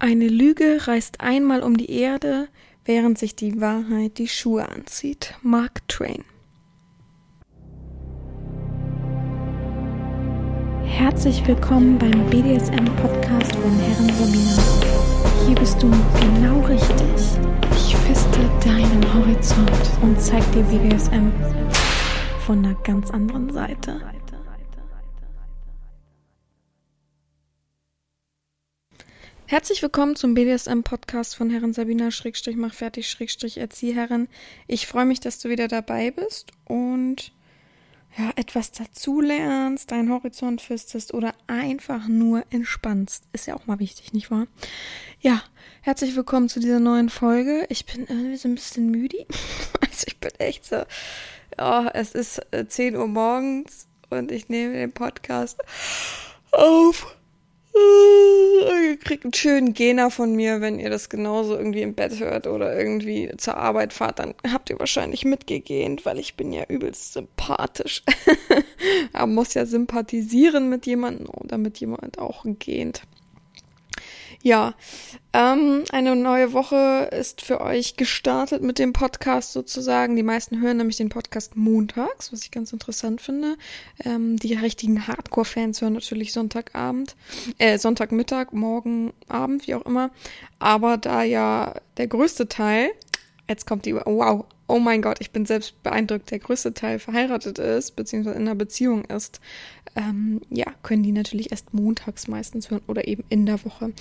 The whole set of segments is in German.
Eine Lüge reist einmal um die Erde, während sich die Wahrheit die Schuhe anzieht. Mark Twain. Herzlich willkommen beim BDSM-Podcast von Herren Sabina. Hier bist du genau richtig. Ich feste deinen Horizont und zeig dir BDSM von einer ganz anderen Seite. Herzlich willkommen zum BDSM-Podcast von Herren Sabina Schrägstrich mach fertig Schrägstrich Erzieherin. Ich freue mich, dass du wieder dabei bist und ja, etwas dazulernst, deinen Horizont fistest oder einfach nur entspannst. Ist ja auch mal wichtig, nicht wahr? Ja, herzlich willkommen zu dieser neuen Folge. Ich bin irgendwie so ein bisschen müde. Also ich bin echt so, ja, es ist 10 äh, Uhr morgens und ich nehme den Podcast auf Ihr kriegt einen schönen Gena von mir, wenn ihr das genauso irgendwie im Bett hört oder irgendwie zur Arbeit fahrt, dann habt ihr wahrscheinlich mitgegähnt, weil ich bin ja übelst sympathisch. Man muss ja sympathisieren mit jemandem, damit jemand auch gähnt. Ja, ähm, eine neue Woche ist für euch gestartet mit dem Podcast sozusagen. Die meisten hören nämlich den Podcast montags, was ich ganz interessant finde. Ähm, die richtigen Hardcore-Fans hören natürlich Sonntagabend, äh, Sonntagmittag, morgen Abend, wie auch immer. Aber da ja der größte Teil, jetzt kommt die, wow, oh mein Gott, ich bin selbst beeindruckt, der größte Teil verheiratet ist, beziehungsweise in einer Beziehung ist, ähm, ja, können die natürlich erst montags meistens hören oder eben in der Woche.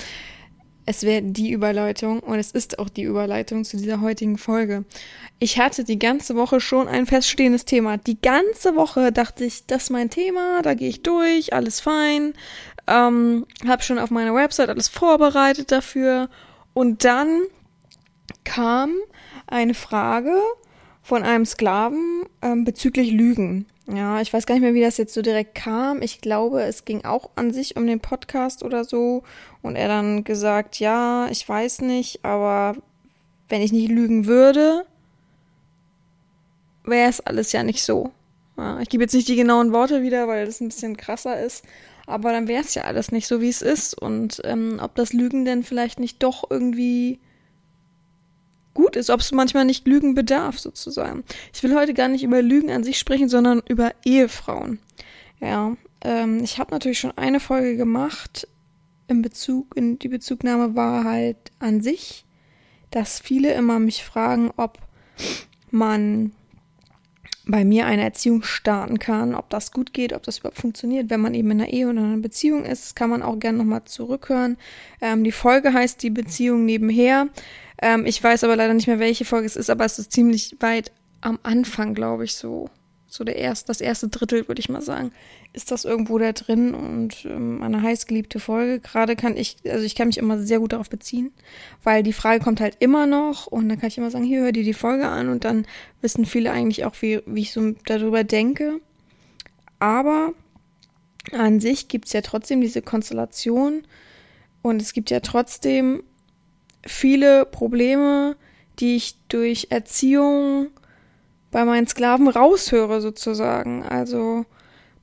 Es wäre die Überleitung und es ist auch die Überleitung zu dieser heutigen Folge. Ich hatte die ganze Woche schon ein feststehendes Thema. Die ganze Woche dachte ich, das ist mein Thema, da gehe ich durch, alles fein. Ähm, habe schon auf meiner Website alles vorbereitet dafür. Und dann kam eine Frage von einem Sklaven ähm, bezüglich Lügen. Ja, ich weiß gar nicht mehr, wie das jetzt so direkt kam. Ich glaube, es ging auch an sich um den Podcast oder so. Und er dann gesagt, ja, ich weiß nicht, aber wenn ich nicht lügen würde, wäre es alles ja nicht so. Ja, ich gebe jetzt nicht die genauen Worte wieder, weil das ein bisschen krasser ist. Aber dann wäre es ja alles nicht so, wie es ist. Und ähm, ob das Lügen denn vielleicht nicht doch irgendwie gut ist, ob es manchmal nicht Lügen bedarf, sozusagen. Ich will heute gar nicht über Lügen an sich sprechen, sondern über Ehefrauen. Ja, ähm, ich habe natürlich schon eine Folge gemacht in Bezug, in die Bezugnahme war halt an sich, dass viele immer mich fragen, ob man bei mir eine Erziehung starten kann, ob das gut geht, ob das überhaupt funktioniert, wenn man eben in einer Ehe oder einer Beziehung ist. Kann man auch gerne nochmal zurückhören. Ähm, die Folge heißt Die Beziehung nebenher. Ähm, ich weiß aber leider nicht mehr, welche Folge es ist, aber es ist ziemlich weit am Anfang, glaube ich, so. So der erste, das erste Drittel, würde ich mal sagen, ist das irgendwo da drin und ähm, eine heißgeliebte Folge. Gerade kann ich, also ich kann mich immer sehr gut darauf beziehen, weil die Frage kommt halt immer noch und dann kann ich immer sagen, hier hör dir die Folge an und dann wissen viele eigentlich auch, wie, wie ich so darüber denke. Aber an sich gibt es ja trotzdem diese Konstellation und es gibt ja trotzdem viele Probleme, die ich durch Erziehung bei meinen Sklaven raushöre, sozusagen. Also,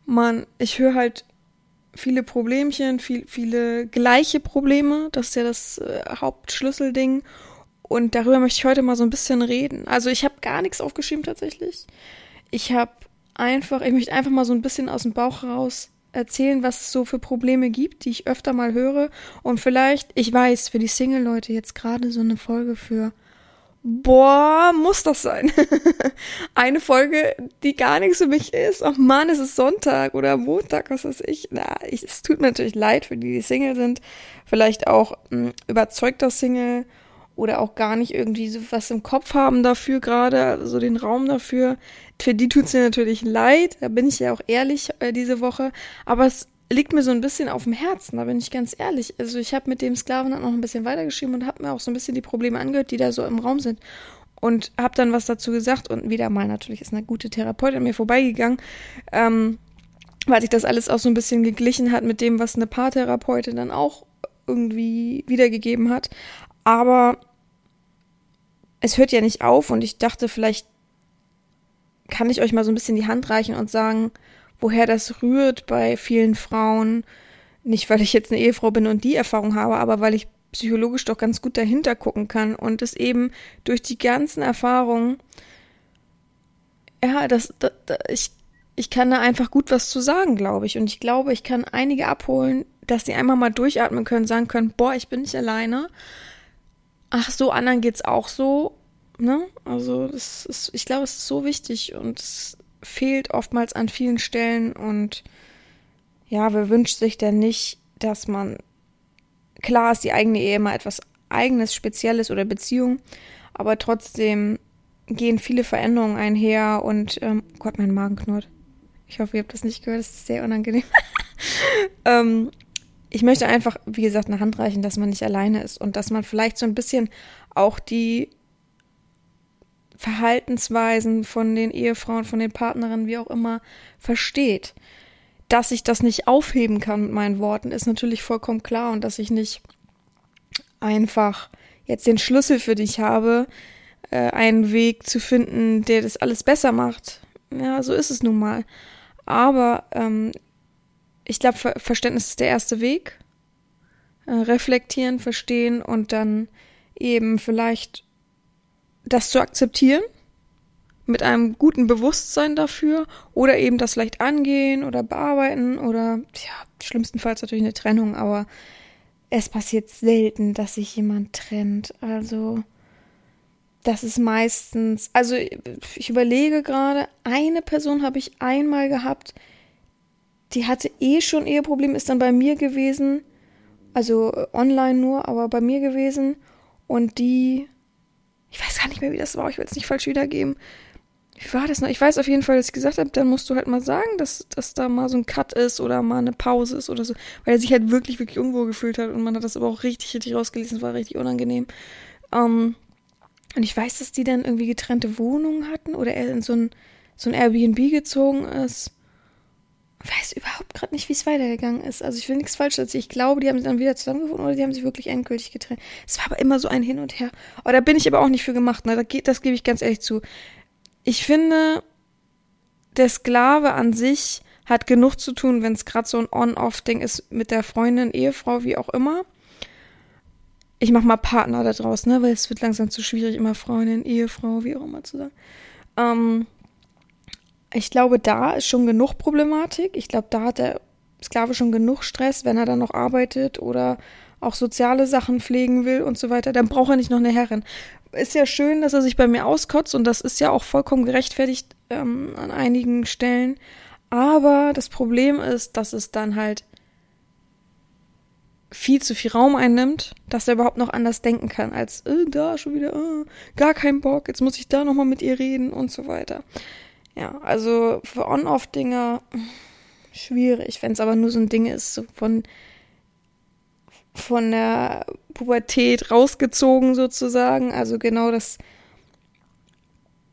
man, ich höre halt viele Problemchen, viel, viele gleiche Probleme. Das ist ja das äh, Hauptschlüsselding. Und darüber möchte ich heute mal so ein bisschen reden. Also, ich habe gar nichts aufgeschrieben tatsächlich. Ich habe einfach, ich möchte einfach mal so ein bisschen aus dem Bauch raus erzählen, was es so für Probleme gibt, die ich öfter mal höre. Und vielleicht, ich weiß, für die Single-Leute jetzt gerade so eine Folge für boah, muss das sein. Eine Folge, die gar nichts für mich ist. Oh Mann, es ist Sonntag oder Montag, was weiß ich. Na, ich, es tut mir natürlich leid für die, die Single sind. Vielleicht auch mh, hm, überzeugter Single oder auch gar nicht irgendwie so was im Kopf haben dafür gerade, so den Raum dafür. Für die tut's mir natürlich leid, da bin ich ja auch ehrlich äh, diese Woche, aber es liegt mir so ein bisschen auf dem Herzen, da bin ich ganz ehrlich. Also ich habe mit dem Sklaven dann noch ein bisschen weitergeschrieben und habe mir auch so ein bisschen die Probleme angehört, die da so im Raum sind und habe dann was dazu gesagt und wieder mal natürlich ist eine gute Therapeutin mir vorbeigegangen, ähm, weil sich das alles auch so ein bisschen geglichen hat mit dem, was eine Paartherapeutin dann auch irgendwie wiedergegeben hat. Aber es hört ja nicht auf und ich dachte, vielleicht kann ich euch mal so ein bisschen die Hand reichen und sagen, woher das rührt bei vielen Frauen. Nicht, weil ich jetzt eine Ehefrau bin und die Erfahrung habe, aber weil ich psychologisch doch ganz gut dahinter gucken kann und es eben durch die ganzen Erfahrungen, ja, das, das, das, ich, ich kann da einfach gut was zu sagen, glaube ich. Und ich glaube, ich kann einige abholen, dass die einmal mal durchatmen können, sagen können, boah, ich bin nicht alleine. Ach so, anderen geht's auch so. Ne? Also, das ist, ich glaube, es ist so wichtig und es fehlt oftmals an vielen Stellen und ja, wer wünscht sich denn nicht, dass man Klar ist die eigene Ehe immer etwas eigenes, spezielles oder Beziehung, aber trotzdem gehen viele Veränderungen einher und ähm, oh Gott, mein Magen knurrt. Ich hoffe, ihr habt das nicht gehört, das ist sehr unangenehm. ähm, ich möchte einfach, wie gesagt, eine Hand reichen, dass man nicht alleine ist und dass man vielleicht so ein bisschen auch die Verhaltensweisen von den Ehefrauen, von den Partnerinnen, wie auch immer, versteht dass ich das nicht aufheben kann mit meinen Worten, ist natürlich vollkommen klar und dass ich nicht einfach jetzt den Schlüssel für dich habe, äh, einen Weg zu finden, der das alles besser macht. Ja, so ist es nun mal. Aber ähm, ich glaube, Ver Verständnis ist der erste Weg. Äh, reflektieren, verstehen und dann eben vielleicht das zu akzeptieren mit einem guten Bewusstsein dafür oder eben das vielleicht angehen oder bearbeiten oder ja, schlimmstenfalls natürlich eine Trennung, aber es passiert selten, dass sich jemand trennt. Also das ist meistens, also ich überlege gerade, eine Person habe ich einmal gehabt, die hatte eh schon Eheproblem, ist dann bei mir gewesen, also online nur, aber bei mir gewesen und die, ich weiß gar nicht mehr, wie das war, ich will es nicht falsch wiedergeben, wie war das noch? Ich weiß auf jeden Fall, dass ich gesagt habe, dann musst du halt mal sagen, dass, dass da mal so ein Cut ist oder mal eine Pause ist oder so. Weil er sich halt wirklich, wirklich irgendwo gefühlt hat und man hat das aber auch richtig, richtig rausgelesen. Es war richtig unangenehm. Ähm, und ich weiß, dass die dann irgendwie getrennte Wohnungen hatten oder er in so ein, so ein Airbnb gezogen ist. Weiß überhaupt gerade nicht, wie es weitergegangen ist. Also ich will nichts falsch erzählen. Ich glaube, die haben sich dann wieder zusammengefunden oder die haben sich wirklich endgültig getrennt. Es war aber immer so ein Hin und Her. Aber da bin ich aber auch nicht für gemacht. Ne? Das gebe ich ganz ehrlich zu ich finde, der Sklave an sich hat genug zu tun, wenn es gerade so ein On-Off-Ding ist mit der Freundin, Ehefrau, wie auch immer. Ich mach mal Partner da draus, ne, weil es wird langsam zu schwierig, immer Freundin, Ehefrau, wie auch immer zu sagen. Ähm, ich glaube, da ist schon genug Problematik. Ich glaube, da hat der Sklave schon genug Stress, wenn er dann noch arbeitet oder auch soziale Sachen pflegen will und so weiter, dann braucht er nicht noch eine Herrin. Ist ja schön, dass er sich bei mir auskotzt und das ist ja auch vollkommen gerechtfertigt ähm, an einigen Stellen. Aber das Problem ist, dass es dann halt viel zu viel Raum einnimmt, dass er überhaupt noch anders denken kann, als äh, da schon wieder, äh, gar kein Bock, jetzt muss ich da nochmal mit ihr reden und so weiter. Ja, also für On-Off-Dinger schwierig, wenn es aber nur so ein Ding ist, so von von der Pubertät rausgezogen sozusagen. Also genau das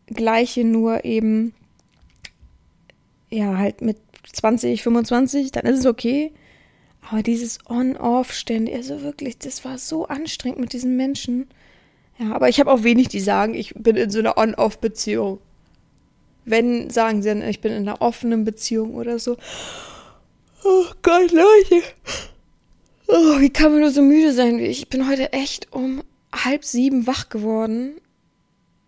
gleiche, nur eben ja halt mit 20, 25, dann ist es okay. Aber dieses On-Off ständig, also wirklich, das war so anstrengend mit diesen Menschen. Ja, aber ich habe auch wenig, die sagen, ich bin in so einer On-Off-Beziehung. Wenn, sagen sie dann, ich bin in einer offenen Beziehung oder so. Oh Gott, Leute. Oh, wie kann man nur so müde sein wie ich? Ich bin heute echt um halb sieben wach geworden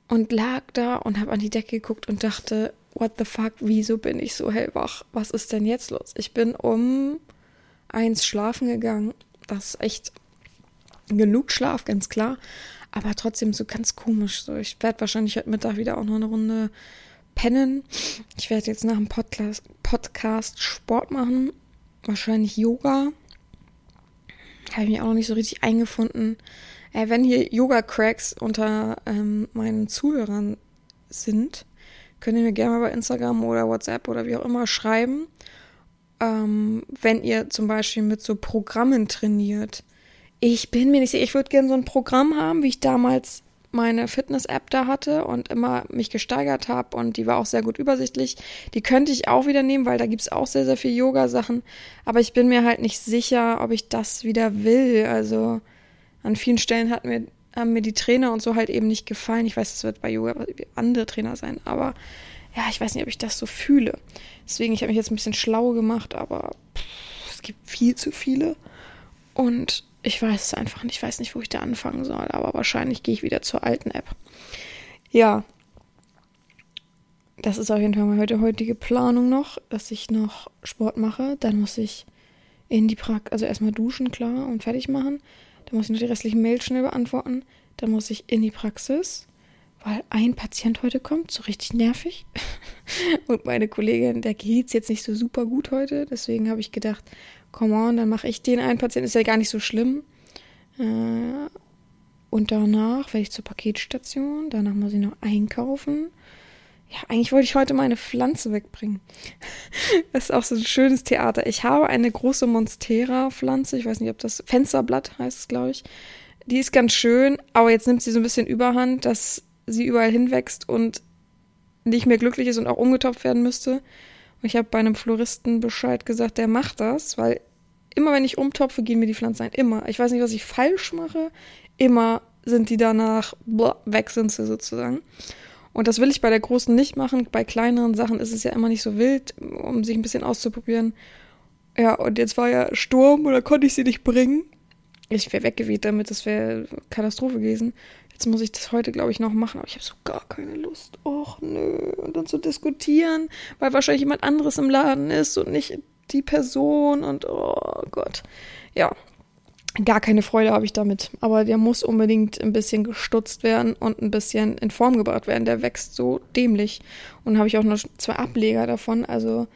und lag da und habe an die Decke geguckt und dachte, what the fuck, wieso bin ich so hellwach? Was ist denn jetzt los? Ich bin um eins schlafen gegangen. Das ist echt genug Schlaf, ganz klar. Aber trotzdem so ganz komisch. So, ich werde wahrscheinlich heute Mittag wieder auch noch eine Runde pennen. Ich werde jetzt nach dem Podcast, Sport machen. Wahrscheinlich Yoga habe ich mich auch noch nicht so richtig eingefunden. Äh, wenn hier Yoga-Cracks unter ähm, meinen Zuhörern sind, könnt ihr mir gerne mal bei Instagram oder WhatsApp oder wie auch immer schreiben. Ähm, wenn ihr zum Beispiel mit so Programmen trainiert. Ich bin mir nicht sicher, ich würde gerne so ein Programm haben, wie ich damals meine Fitness-App da hatte und immer mich gesteigert habe und die war auch sehr gut übersichtlich. Die könnte ich auch wieder nehmen, weil da gibt es auch sehr, sehr viel Yoga-Sachen. Aber ich bin mir halt nicht sicher, ob ich das wieder will. Also an vielen Stellen hat mir, haben mir die Trainer und so halt eben nicht gefallen. Ich weiß, es wird bei Yoga andere Trainer sein, aber ja, ich weiß nicht, ob ich das so fühle. Deswegen, ich habe mich jetzt ein bisschen schlau gemacht, aber pff, es gibt viel zu viele. Und ich weiß es einfach nicht. Ich weiß nicht, wo ich da anfangen soll, aber wahrscheinlich gehe ich wieder zur alten App. Ja. Das ist auf jeden Fall meine heute heutige Planung noch, dass ich noch Sport mache. Dann muss ich in die Praxis, also erstmal duschen, klar, und fertig machen. Dann muss ich noch die restlichen Mails schnell beantworten. Dann muss ich in die Praxis, weil ein Patient heute kommt, so richtig nervig. und meine Kollegin, der geht's jetzt nicht so super gut heute. Deswegen habe ich gedacht, come on, dann mache ich den einen Patienten, ist ja gar nicht so schlimm. Äh, und danach werde ich zur Paketstation, danach muss ich noch einkaufen. Ja, eigentlich wollte ich heute meine Pflanze wegbringen. Das ist auch so ein schönes Theater. Ich habe eine große Monstera-Pflanze. Ich weiß nicht, ob das Fensterblatt heißt glaube ich. Die ist ganz schön, aber jetzt nimmt sie so ein bisschen Überhand, dass sie überall hinwächst und nicht mehr glücklich ist und auch umgetopft werden müsste. Und ich habe bei einem Floristen Bescheid gesagt, der macht das, weil immer wenn ich umtopfe, gehen mir die Pflanzen ein. Immer. Ich weiß nicht, was ich falsch mache. Immer sind die danach, boah, weg sind sie sozusagen. Und das will ich bei der großen nicht machen. Bei kleineren Sachen ist es ja immer nicht so wild, um sich ein bisschen auszuprobieren. Ja, und jetzt war ja Sturm oder konnte ich sie nicht bringen. Ich wäre weggeweht damit, das wäre Katastrophe gewesen. Jetzt muss ich das heute, glaube ich, noch machen, aber ich habe so gar keine Lust. Och, nö. Und dann zu diskutieren, weil wahrscheinlich jemand anderes im Laden ist und nicht die Person und oh Gott. Ja, gar keine Freude habe ich damit. Aber der muss unbedingt ein bisschen gestutzt werden und ein bisschen in Form gebracht werden. Der wächst so dämlich. Und habe ich auch noch zwei Ableger davon. Also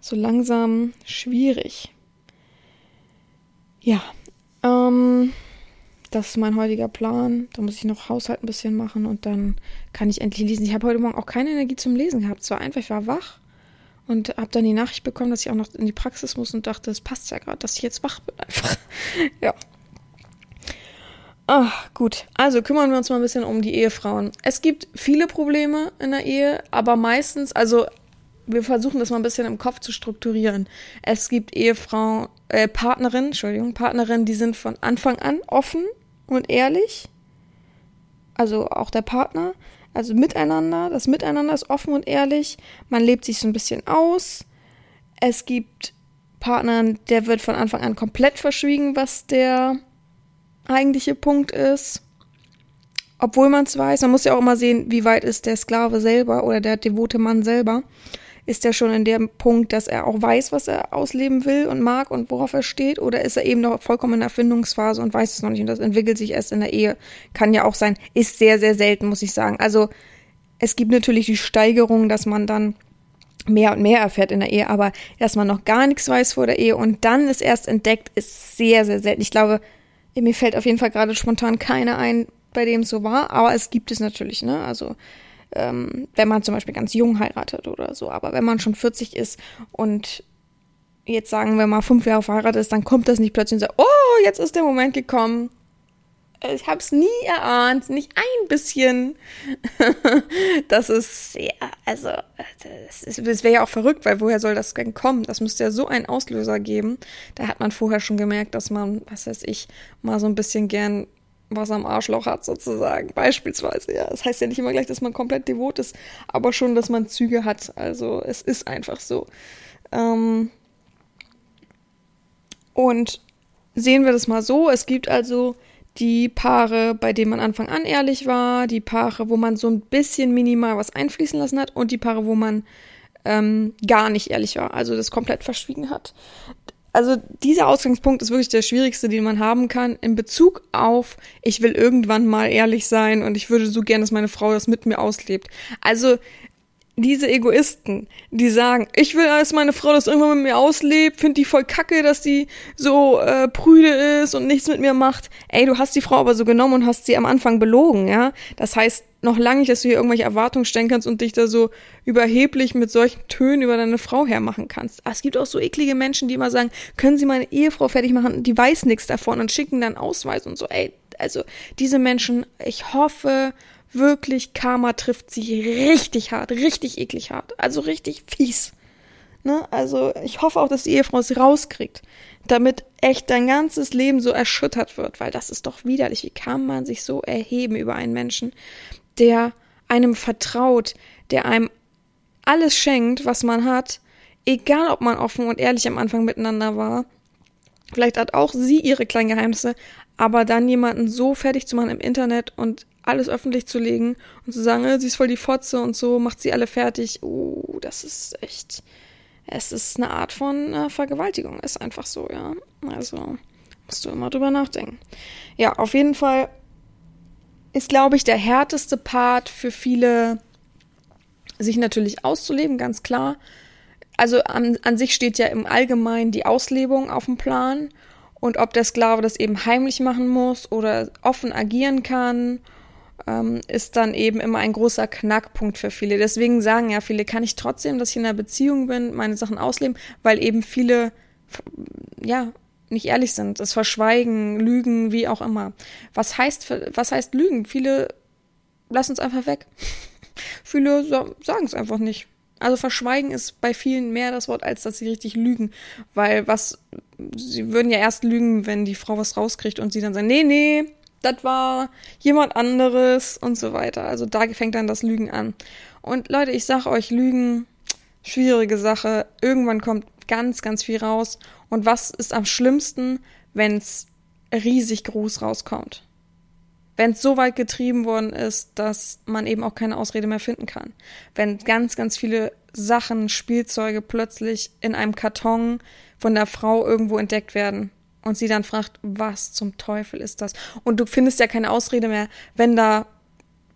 so langsam schwierig. Ja. Ähm das ist mein heutiger Plan. Da muss ich noch Haushalt ein bisschen machen und dann kann ich endlich lesen. Ich habe heute Morgen auch keine Energie zum Lesen gehabt. Es war einfach, ich war wach und habe dann die Nachricht bekommen, dass ich auch noch in die Praxis muss und dachte, es passt ja gerade, dass ich jetzt wach bin einfach. ja. Ach, gut. Also kümmern wir uns mal ein bisschen um die Ehefrauen. Es gibt viele Probleme in der Ehe, aber meistens, also wir versuchen das mal ein bisschen im Kopf zu strukturieren. Es gibt Ehefrauen, äh, Partnerinnen, Entschuldigung, Partnerinnen, die sind von Anfang an offen und ehrlich. Also auch der Partner. Also miteinander. Das Miteinander ist offen und ehrlich. Man lebt sich so ein bisschen aus. Es gibt Partnern, der wird von Anfang an komplett verschwiegen, was der eigentliche Punkt ist. Obwohl man es weiß. Man muss ja auch immer sehen, wie weit ist der Sklave selber oder der devote Mann selber ist er schon in dem Punkt, dass er auch weiß, was er ausleben will und mag und worauf er steht? Oder ist er eben noch vollkommen in der Erfindungsphase und weiß es noch nicht und das entwickelt sich erst in der Ehe? Kann ja auch sein. Ist sehr, sehr selten, muss ich sagen. Also es gibt natürlich die Steigerung, dass man dann mehr und mehr erfährt in der Ehe, aber dass man noch gar nichts weiß vor der Ehe und dann es erst entdeckt, ist sehr, sehr selten. Ich glaube, mir fällt auf jeden Fall gerade spontan keiner ein, bei dem es so war, aber es gibt es natürlich, ne? Also ähm, wenn man zum Beispiel ganz jung heiratet oder so. Aber wenn man schon 40 ist und jetzt sagen wir mal fünf Jahre verheiratet ist, dann kommt das nicht plötzlich und sagt, oh, jetzt ist der Moment gekommen. Ich habe es nie erahnt, nicht ein bisschen. das ist sehr, also, das, das wäre ja auch verrückt, weil woher soll das denn kommen? Das müsste ja so einen Auslöser geben. Da hat man vorher schon gemerkt, dass man, was weiß ich, mal so ein bisschen gern was am Arschloch hat, sozusagen. Beispielsweise, ja. Das heißt ja nicht immer gleich, dass man komplett devot ist, aber schon, dass man Züge hat. Also es ist einfach so. Ähm und sehen wir das mal so, es gibt also die Paare, bei denen man Anfang an ehrlich war, die Paare, wo man so ein bisschen minimal was einfließen lassen hat und die Paare, wo man ähm, gar nicht ehrlich war, also das komplett verschwiegen hat also dieser Ausgangspunkt ist wirklich der schwierigste, den man haben kann in Bezug auf, ich will irgendwann mal ehrlich sein und ich würde so gern, dass meine Frau das mit mir auslebt. Also diese Egoisten, die sagen, ich will, dass meine Frau das irgendwann mit mir auslebt, finde die voll kacke, dass die so äh, prüde ist und nichts mit mir macht. Ey, du hast die Frau aber so genommen und hast sie am Anfang belogen, ja? Das heißt noch lange nicht, dass du hier irgendwelche Erwartungen stellen kannst und dich da so überheblich mit solchen Tönen über deine Frau hermachen kannst. Aber es gibt auch so eklige Menschen, die immer sagen, können Sie meine Ehefrau fertig machen? Die weiß nichts davon und schicken dann Ausweis und so. Ey, also diese Menschen, ich hoffe, wirklich, Karma trifft sie richtig hart, richtig eklig hart, also richtig fies. Ne? Also ich hoffe auch, dass die Ehefrau es rauskriegt, damit echt dein ganzes Leben so erschüttert wird, weil das ist doch widerlich. Wie kann man sich so erheben über einen Menschen, der einem vertraut, der einem alles schenkt, was man hat, egal ob man offen und ehrlich am Anfang miteinander war, Vielleicht hat auch sie ihre kleinen Geheimnisse, aber dann jemanden so fertig zu machen im Internet und alles öffentlich zu legen und zu sagen, äh, sie ist voll die Fotze und so, macht sie alle fertig. Oh, das ist echt, es ist eine Art von äh, Vergewaltigung, ist einfach so, ja. Also musst du immer drüber nachdenken. Ja, auf jeden Fall ist, glaube ich, der härteste Part für viele, sich natürlich auszuleben, ganz klar. Also an, an sich steht ja im Allgemeinen die Auslebung auf dem Plan. Und ob der Sklave das eben heimlich machen muss oder offen agieren kann, ist dann eben immer ein großer Knackpunkt für viele. Deswegen sagen ja viele, kann ich trotzdem, dass ich in einer Beziehung bin, meine Sachen ausleben, weil eben viele, ja, nicht ehrlich sind, das verschweigen, lügen, wie auch immer. Was heißt, was heißt lügen? Viele lassen es einfach weg. Viele sagen es einfach nicht. Also verschweigen ist bei vielen mehr das Wort, als dass sie richtig lügen. Weil was, sie würden ja erst lügen, wenn die Frau was rauskriegt und sie dann sagen, nee, nee, das war jemand anderes und so weiter. Also da fängt dann das Lügen an. Und Leute, ich sag euch, Lügen, schwierige Sache. Irgendwann kommt ganz, ganz viel raus. Und was ist am schlimmsten, wenn es riesig groß rauskommt? Wenn es so weit getrieben worden ist, dass man eben auch keine Ausrede mehr finden kann. Wenn ganz, ganz viele Sachen, Spielzeuge plötzlich in einem Karton von der Frau irgendwo entdeckt werden und sie dann fragt, was zum Teufel ist das? Und du findest ja keine Ausrede mehr, wenn da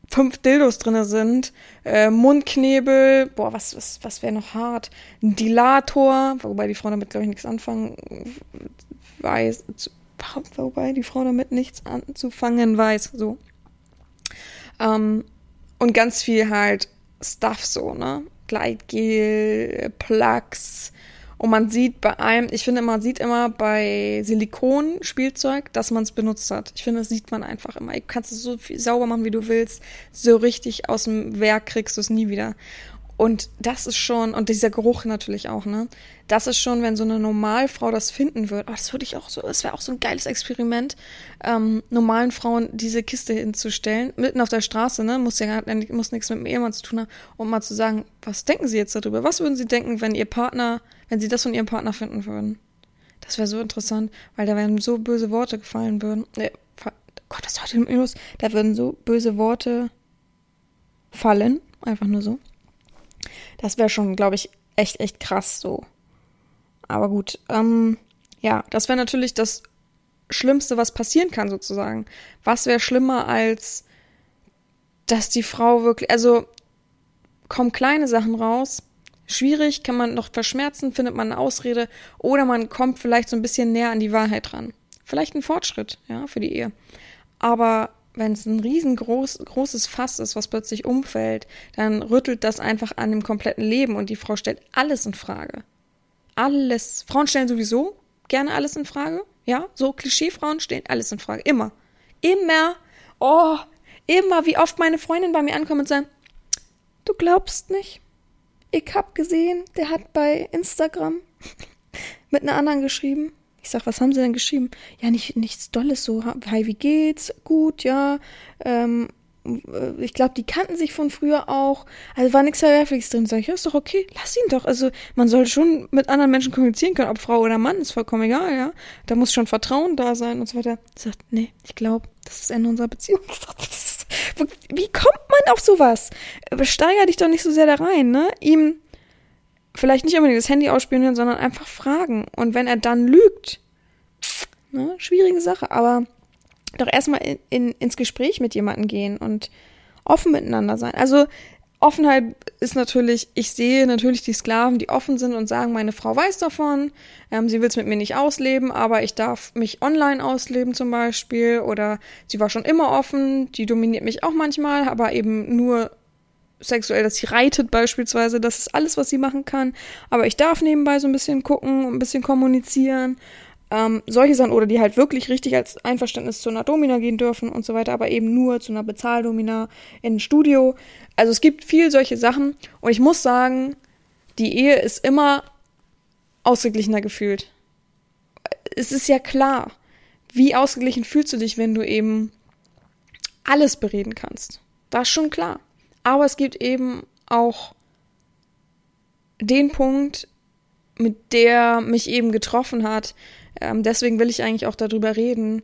fünf Dildos drinne sind, äh, Mundknebel, boah, was, was, was wäre noch hart? Ein Dilator, wobei die Frau damit, glaube ich, nichts anfangen weiß, wobei die Frau damit nichts anzufangen weiß, so. Ähm, und ganz viel halt Stuff so, ne? Gleitgel, Plugs, und man sieht bei einem, ich finde, man sieht immer bei Silikonspielzeug, dass man es benutzt hat. Ich finde, das sieht man einfach immer. Du kannst es so viel sauber machen, wie du willst. So richtig aus dem Werk kriegst du es nie wieder. Und das ist schon, und dieser Geruch natürlich auch, ne? Das ist schon, wenn so eine Normalfrau das finden würde. Oh, das würde ich auch so, das wäre auch so ein geiles Experiment, ähm, normalen Frauen diese Kiste hinzustellen, mitten auf der Straße, ne? Muss ja muss nichts mit dem Ehemann zu tun haben, um mal zu sagen, was denken sie jetzt darüber? Was würden sie denken, wenn ihr Partner, wenn sie das von ihrem Partner finden würden? Das wäre so interessant, weil da wären so böse Worte gefallen würden. Äh, Gott, das ist heute im Minus. Da würden so böse Worte fallen. Einfach nur so. Das wäre schon, glaube ich, echt, echt krass so. Aber gut, ähm, ja, das wäre natürlich das Schlimmste, was passieren kann, sozusagen. Was wäre schlimmer als, dass die Frau wirklich, also kommen kleine Sachen raus, schwierig, kann man noch verschmerzen, findet man eine Ausrede, oder man kommt vielleicht so ein bisschen näher an die Wahrheit ran. Vielleicht ein Fortschritt, ja, für die Ehe. Aber wenn es ein riesengroß großes Fass ist, was plötzlich umfällt, dann rüttelt das einfach an dem kompletten Leben und die Frau stellt alles in Frage. Alles. Frauen stellen sowieso gerne alles in Frage. Ja, so Klischeefrauen stellen alles in Frage. Immer. Immer. Oh, immer, wie oft meine Freundin bei mir ankommt und sagt, du glaubst nicht. Ich hab gesehen, der hat bei Instagram mit einer anderen geschrieben. Ich sag, was haben sie denn geschrieben? Ja, nicht, nichts Dolles, so, hi, wie geht's? Gut, ja. Ähm, äh, ich glaube, die kannten sich von früher auch. Also war nichts Verwerfliches drin. Sag ich, ja, ist doch okay, lass ihn doch. Also man soll schon mit anderen Menschen kommunizieren können, ob Frau oder Mann, ist vollkommen egal, ja. Da muss schon Vertrauen da sein und so weiter. Ich sag, nee, ich glaube, das ist Ende unserer Beziehung. wie kommt man auf sowas? Steiger dich doch nicht so sehr da rein, ne? Ihm vielleicht nicht unbedingt das Handy ausspielen, sondern einfach fragen. Und wenn er dann lügt, ne, schwierige Sache, aber doch erstmal in, in, ins Gespräch mit jemandem gehen und offen miteinander sein. Also Offenheit ist natürlich, ich sehe natürlich die Sklaven, die offen sind und sagen, meine Frau weiß davon, ähm, sie will es mit mir nicht ausleben, aber ich darf mich online ausleben zum Beispiel. Oder sie war schon immer offen, die dominiert mich auch manchmal, aber eben nur sexuell, dass sie reitet beispielsweise, das ist alles, was sie machen kann. Aber ich darf nebenbei so ein bisschen gucken, ein bisschen kommunizieren. Ähm, solche Sachen, oder die halt wirklich richtig als Einverständnis zu einer Domina gehen dürfen und so weiter, aber eben nur zu einer Bezahldomina in ein Studio. Also es gibt viel solche Sachen und ich muss sagen, die Ehe ist immer ausgeglichener gefühlt. Es ist ja klar, wie ausgeglichen fühlst du dich, wenn du eben alles bereden kannst. Das ist schon klar. Aber es gibt eben auch den Punkt, mit der mich eben getroffen hat, Ähm, deswegen will ich eigentlich auch darüber reden,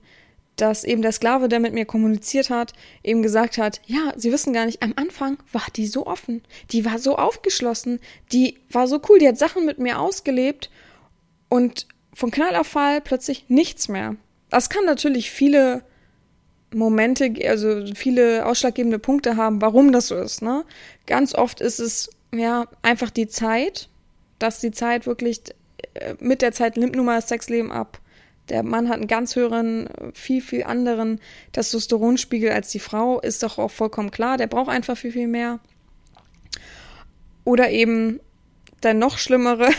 dass eben der Sklave, der mit mir kommuniziert hat, eben gesagt hat, ja, sie wissen gar nicht, am Anfang war die so offen, die war so aufgeschlossen, die war so cool, die hat Sachen mit mir ausgelebt und von Knall auf Fall plötzlich nichts mehr. Das kann natürlich viele Momente, also viele ausschlaggebende Punkte haben, warum das so ist. Ne? Ganz oft ist es ja einfach die Zeit, dass die Zeit wirklich mit der Zeit nimmt nun mal das Sexleben ab. Der Mann hat einen ganz höheren, viel, viel anderen Testosteronspiegel als die Frau, ist doch auch vollkommen klar. Der braucht einfach viel, viel mehr. Oder eben der noch schlimmere,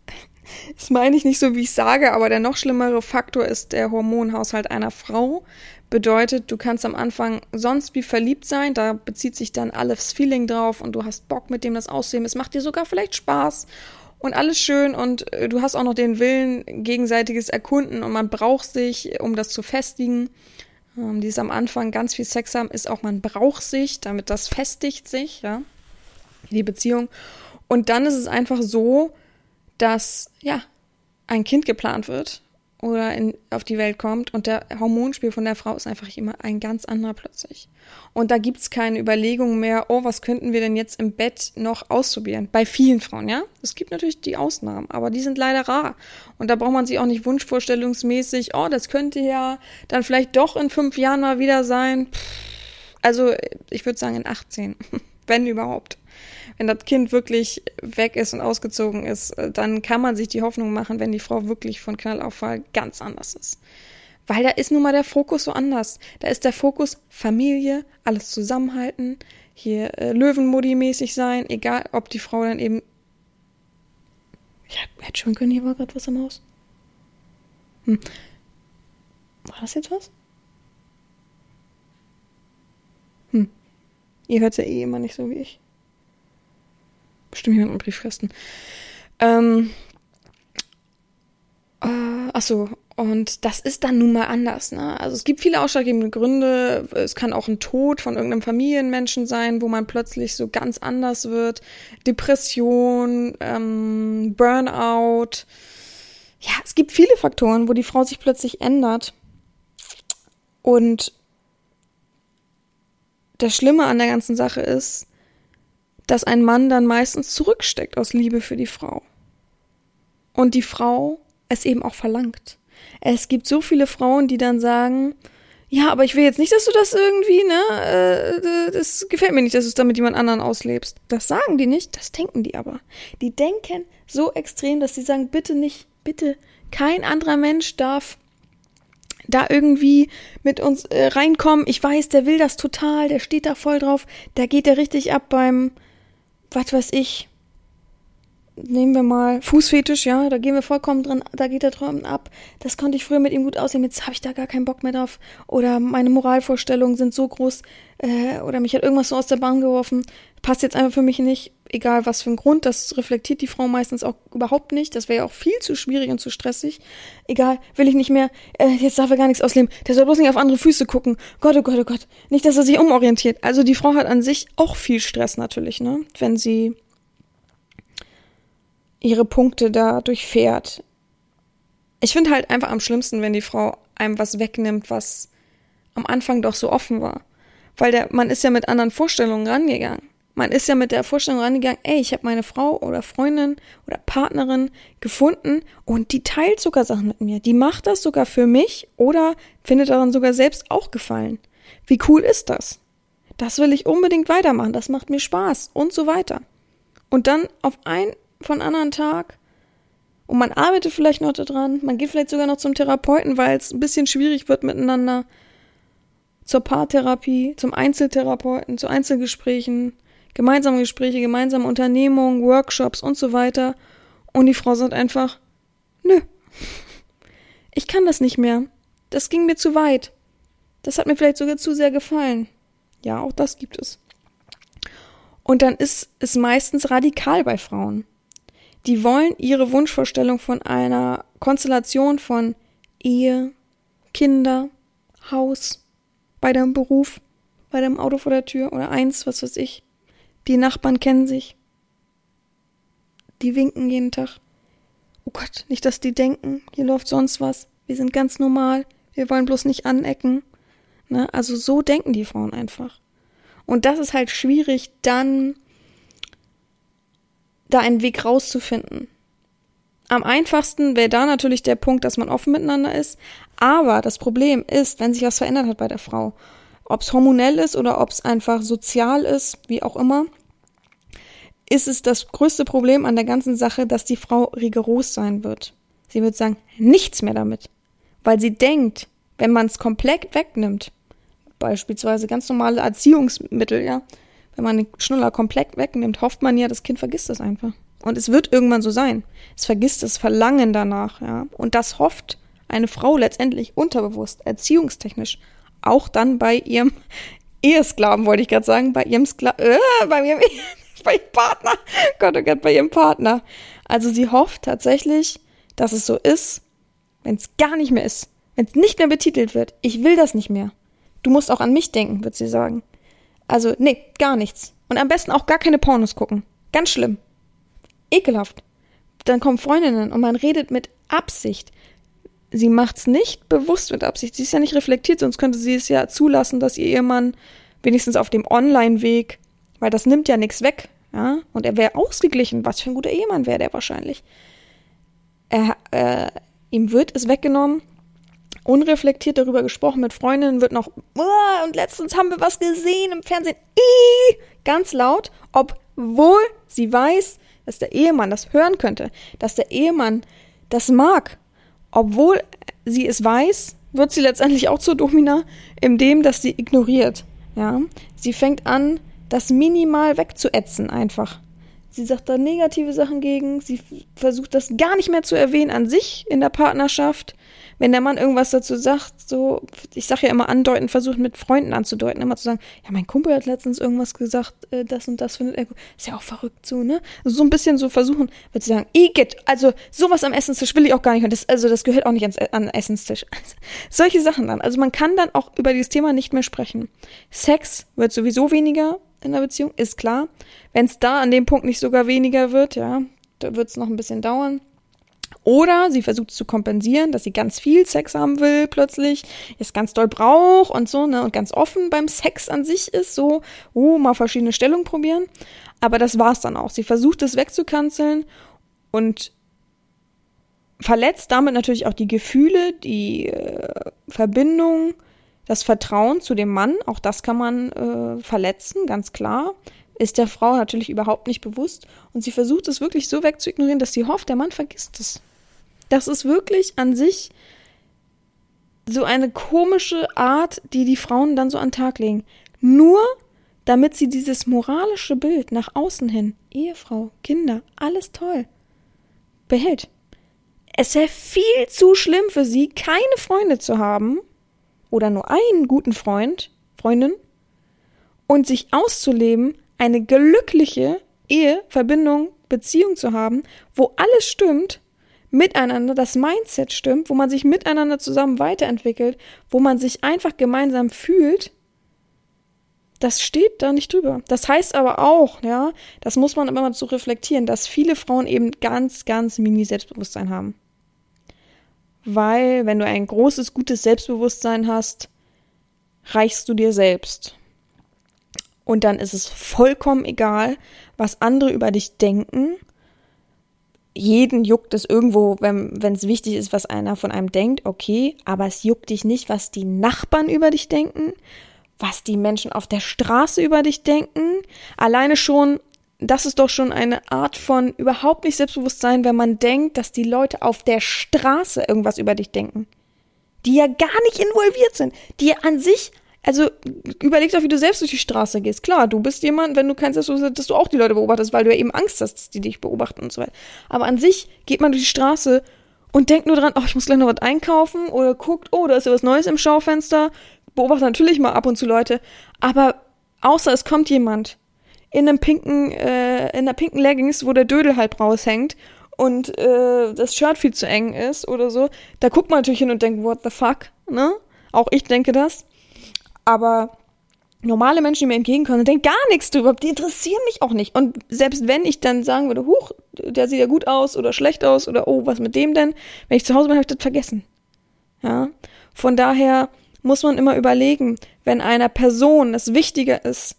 das meine ich nicht so, wie ich sage, aber der noch schlimmere Faktor ist der Hormonhaushalt einer Frau. Bedeutet, du kannst am Anfang sonst wie verliebt sein, da bezieht sich dann alles Feeling drauf und du hast Bock mit dem das Aussehen, es macht dir sogar vielleicht Spaß und alles schön und äh, du hast auch noch den Willen, gegenseitiges Erkunden und man braucht sich, um das zu festigen. Ähm, dieses am Anfang ganz viel Sex haben, ist auch, man braucht sich, damit das festigt sich, ja, die Beziehung. Und dann ist es einfach so, dass, ja, ein Kind geplant wird oder in, auf die Welt kommt und der Hormonspiel von der Frau ist einfach immer ein ganz anderer plötzlich. Und da gibt's keine Überlegungen mehr, oh, was könnten wir denn jetzt im Bett noch ausprobieren? Bei vielen Frauen, ja? Es gibt natürlich die Ausnahmen, aber die sind leider rar. Und da braucht man sich auch nicht wunschvorstellungsmäßig, oh, das könnte ja dann vielleicht doch in fünf Jahren mal wieder sein. Also, ich würde sagen in 18, wenn überhaupt wenn das Kind wirklich weg ist und ausgezogen ist, äh, dann kann man sich die Hoffnung machen, wenn die Frau wirklich von Knallauffall ganz anders ist. Weil da ist nun mal der Fokus so anders. Da ist der Fokus Familie, alles zusammenhalten, hier äh, Löwenmodi-mäßig sein, egal ob die Frau dann eben. Ich hätte schon können, hier war gerade was im Haus. Hm. War das jetzt was? Hm. Ihr hört ja eh immer nicht so wie ich bestimmt jemand einen Briefkasten. Ähm, äh, achso, und das ist dann nun mal anders. Ne? Also es gibt viele ausschlaggebende Gründe. Es kann auch ein Tod von irgendeinem Familienmenschen sein, wo man plötzlich so ganz anders wird. Depression, ähm, Burnout. Ja, es gibt viele Faktoren, wo die Frau sich plötzlich ändert. Und das Schlimme an der ganzen Sache ist, dass ein Mann dann meistens zurücksteckt aus Liebe für die Frau. Und die Frau es eben auch verlangt. Es gibt so viele Frauen, die dann sagen, ja, aber ich will jetzt nicht, dass du das irgendwie, ne, äh, das gefällt mir nicht, dass du es damit jemand anderen auslebst. Das sagen die nicht, das denken die aber. Die denken so extrem, dass sie sagen, bitte nicht, bitte, kein anderer Mensch darf da irgendwie mit uns äh, reinkommen. Ich weiß, der will das total, der steht da voll drauf, da geht er richtig ab beim was weiß ich, nehmen wir mal Fußfetisch, ja, da gehen wir vollkommen drin, da geht der Träumen ab. Das konnte ich früher mit ihm gut aussehen, jetzt habe ich da gar keinen Bock mehr drauf. Oder meine Moralvorstellungen sind so groß, äh, oder mich hat irgendwas so aus der Bahn geworfen, passt jetzt einfach für mich nicht, egal was für ein Grund, das reflektiert die Frau meistens auch überhaupt nicht, das wäre ja auch viel zu schwierig und zu stressig. Egal, will ich nicht mehr, äh, jetzt darf er gar nichts ausleben, der soll bloß nicht auf andere Füße gucken. Gott, oh Gott, oh Gott, nicht, dass er sich umorientiert. Also die Frau hat an sich auch viel Stress natürlich, ne, wenn sie ihre Punkte da durchfährt. Ich finde halt einfach am schlimmsten, wenn die Frau einem was wegnimmt, was am Anfang doch so offen war. Weil der, man ist ja mit anderen Vorstellungen rangegangen. Man ist ja mit der Vorstellung rangegangen, ey, ich habe meine Frau oder Freundin oder Partnerin gefunden und die teilt sogar Sachen mit mir. Die macht das sogar für mich oder findet daran sogar selbst auch gefallen. Wie cool ist das? Das will ich unbedingt weitermachen, das macht mir Spaß und so weiter. Und dann auf ein von anderen Tag. Und man arbeitet vielleicht noch daran. Man geht vielleicht sogar noch zum Therapeuten, weil es ein bisschen schwierig wird miteinander. Zur Paartherapie, zum Einzeltherapeuten, zu Einzelgesprächen, gemeinsame Gespräche, gemeinsame Unternehmungen, Workshops und so weiter. Und die Frau sagt einfach, nö, ich kann das nicht mehr. Das ging mir zu weit. Das hat mir vielleicht sogar zu sehr gefallen. Ja, auch das gibt es. Und dann ist es meistens radikal bei Frauen die wollen ihre Wunschvorstellung von einer Konstellation von Ehe, Kinder, Haus, bei deinem Beruf, bei deinem Auto vor der Tür oder eins, was weiß ich. Die Nachbarn kennen sich. Die winken jeden Tag. oh Gott, nicht, dass die denken, hier läuft sonst was. Wir sind ganz normal. Wir wollen bloß nicht anecken. Ne? Also so denken die Frauen einfach. Und das ist halt schwierig, dann da einen Weg rauszufinden. Am einfachsten wäre da natürlich der Punkt, dass man offen miteinander ist. Aber das Problem ist, wenn sich was verändert hat bei der Frau, ob es hormonell ist oder ob es einfach sozial ist, wie auch immer, ist es das größte Problem an der ganzen Sache, dass die Frau rigoros sein wird. Sie wird sagen, nichts mehr damit. Weil sie denkt, wenn man es komplett wegnimmt, beispielsweise ganz normale Erziehungsmittel, ja, wenn man den Schnuller komplett wegnimmt, hofft man ja, das Kind vergisst es einfach. Und es wird irgendwann so sein. Es vergisst das Verlangen danach, ja. Und das hofft eine Frau letztendlich unterbewusst, erziehungstechnisch. Auch dann bei ihrem Ehesklaven, wollte ich gerade sagen, bei ihrem Skla äh, bei ihrem, bei ihrem Partner. Gott, oh Gott, bei ihrem Partner. Also sie hofft tatsächlich, dass es so ist, wenn es gar nicht mehr ist. Wenn es nicht mehr betitelt wird. Ich will das nicht mehr. Du musst auch an mich denken, wird sie sagen. Also, nee, gar nichts. Und am besten auch gar keine Pornos gucken. Ganz schlimm. Ekelhaft. Dann kommen Freundinnen und man redet mit Absicht. Sie macht's nicht bewusst mit Absicht. Sie ist ja nicht reflektiert, sonst könnte sie es ja zulassen, dass ihr Ehemann wenigstens auf dem Online-Weg, weil das nimmt ja nichts weg, ja, und er wäre ausgeglichen. Was für ein guter Ehemann wäre der wahrscheinlich. Er, äh, ihm wird es weggenommen unreflektiert darüber gesprochen mit Freundinnen, wird noch, und letztens haben wir was gesehen im Fernsehen, ganz laut, obwohl sie weiß, dass der Ehemann das hören könnte, dass der Ehemann das mag, obwohl sie es weiß, wird sie letztendlich auch zur Domina, indem, dass sie ignoriert, ja. Sie fängt an, das minimal wegzuätzen einfach. Sie sagt da negative Sachen gegen, sie versucht das gar nicht mehr zu erwähnen an sich in der Partnerschaft wenn der Mann irgendwas dazu sagt, so, ich sage ja immer andeuten, versuchen mit Freunden anzudeuten, immer zu sagen, ja, mein Kumpel hat letztens irgendwas gesagt, äh, das und das findet er gut. Ist ja auch verrückt so, ne? Also so ein bisschen so versuchen, würde sie sagen, Igitt, also sowas am Essenstisch will ich auch gar nicht und das, also das gehört auch nicht ans, an Essenstisch. Also, solche Sachen dann. Also man kann dann auch über dieses Thema nicht mehr sprechen. Sex wird sowieso weniger in der Beziehung, ist klar. Wenn es da an dem Punkt nicht sogar weniger wird, ja, da wird es noch ein bisschen dauern. Oder sie versucht es zu kompensieren, dass sie ganz viel Sex haben will plötzlich, es ganz doll braucht und so, ne, und ganz offen beim Sex an sich ist, so, oh, mal verschiedene Stellungen probieren. Aber das war's dann auch. Sie versucht es wegzukanzeln und verletzt damit natürlich auch die Gefühle, die äh, Verbindung, das Vertrauen zu dem Mann. Auch das kann man äh, verletzen, ganz klar ist der Frau natürlich überhaupt nicht bewusst und sie versucht es wirklich so wegzuignorieren, dass sie hofft, der Mann vergisst es. Das ist wirklich an sich so eine komische Art, die die Frauen dann so an den Tag legen. Nur damit sie dieses moralische Bild nach außen hin, Ehefrau, Kinder, alles toll, behält. Es wäre viel zu schlimm für sie, keine Freunde zu haben oder nur einen guten Freund, Freundin und sich auszuleben eine glückliche Ehe, Verbindung, Beziehung zu haben, wo alles stimmt, miteinander, das Mindset stimmt, wo man sich miteinander zusammen weiterentwickelt, wo man sich einfach gemeinsam fühlt, das steht da nicht drüber. Das heißt aber auch, ja, das muss man immer mal zu reflektieren, dass viele Frauen eben ganz, ganz mini Selbstbewusstsein haben. Weil, wenn du ein großes, gutes Selbstbewusstsein hast, reichst du dir selbst. Und dann ist es vollkommen egal, was andere über dich denken. Jeden juckt es irgendwo, wenn es wichtig ist, was einer von einem denkt, okay, aber es juckt dich nicht, was die Nachbarn über dich denken, was die Menschen auf der Straße über dich denken. Alleine schon, das ist doch schon eine Art von überhaupt nicht Selbstbewusstsein, wenn man denkt, dass die Leute auf der Straße irgendwas über dich denken. Die ja gar nicht involviert sind, die ja an sich also überleg doch, wie du selbst durch die Straße gehst. Klar, du bist jemand, wenn du kein Selbstbewusstsein hast, dass du auch die Leute beobachtest, weil du ja eben Angst hast, dass die dich beobachten und so weiter. Aber an sich geht man durch die Straße und denkt nur dran, oh, ich muss gleich noch was einkaufen oder guckt, oh, da ist ja was Neues im Schaufenster. Beobachtet natürlich mal ab und zu Leute. Aber außer es kommt jemand in einem pinken, äh, in einer pinken Leggings, wo der Dödel halb raushängt und äh, das Shirt viel zu eng ist oder so, da guckt man natürlich hin und denkt, what the fuck, ne? Auch ich denke das. Aber normale Menschen, die mir entgegenkommen, denken gar nichts drüber, die interessieren mich auch nicht. Und selbst wenn ich dann sagen würde, huch, der sieht ja gut aus oder schlecht aus oder oh, was mit dem denn? Wenn ich zu Hause bin, habe ich das vergessen. Ja. Von daher muss man immer überlegen, wenn einer Person es wichtiger ist,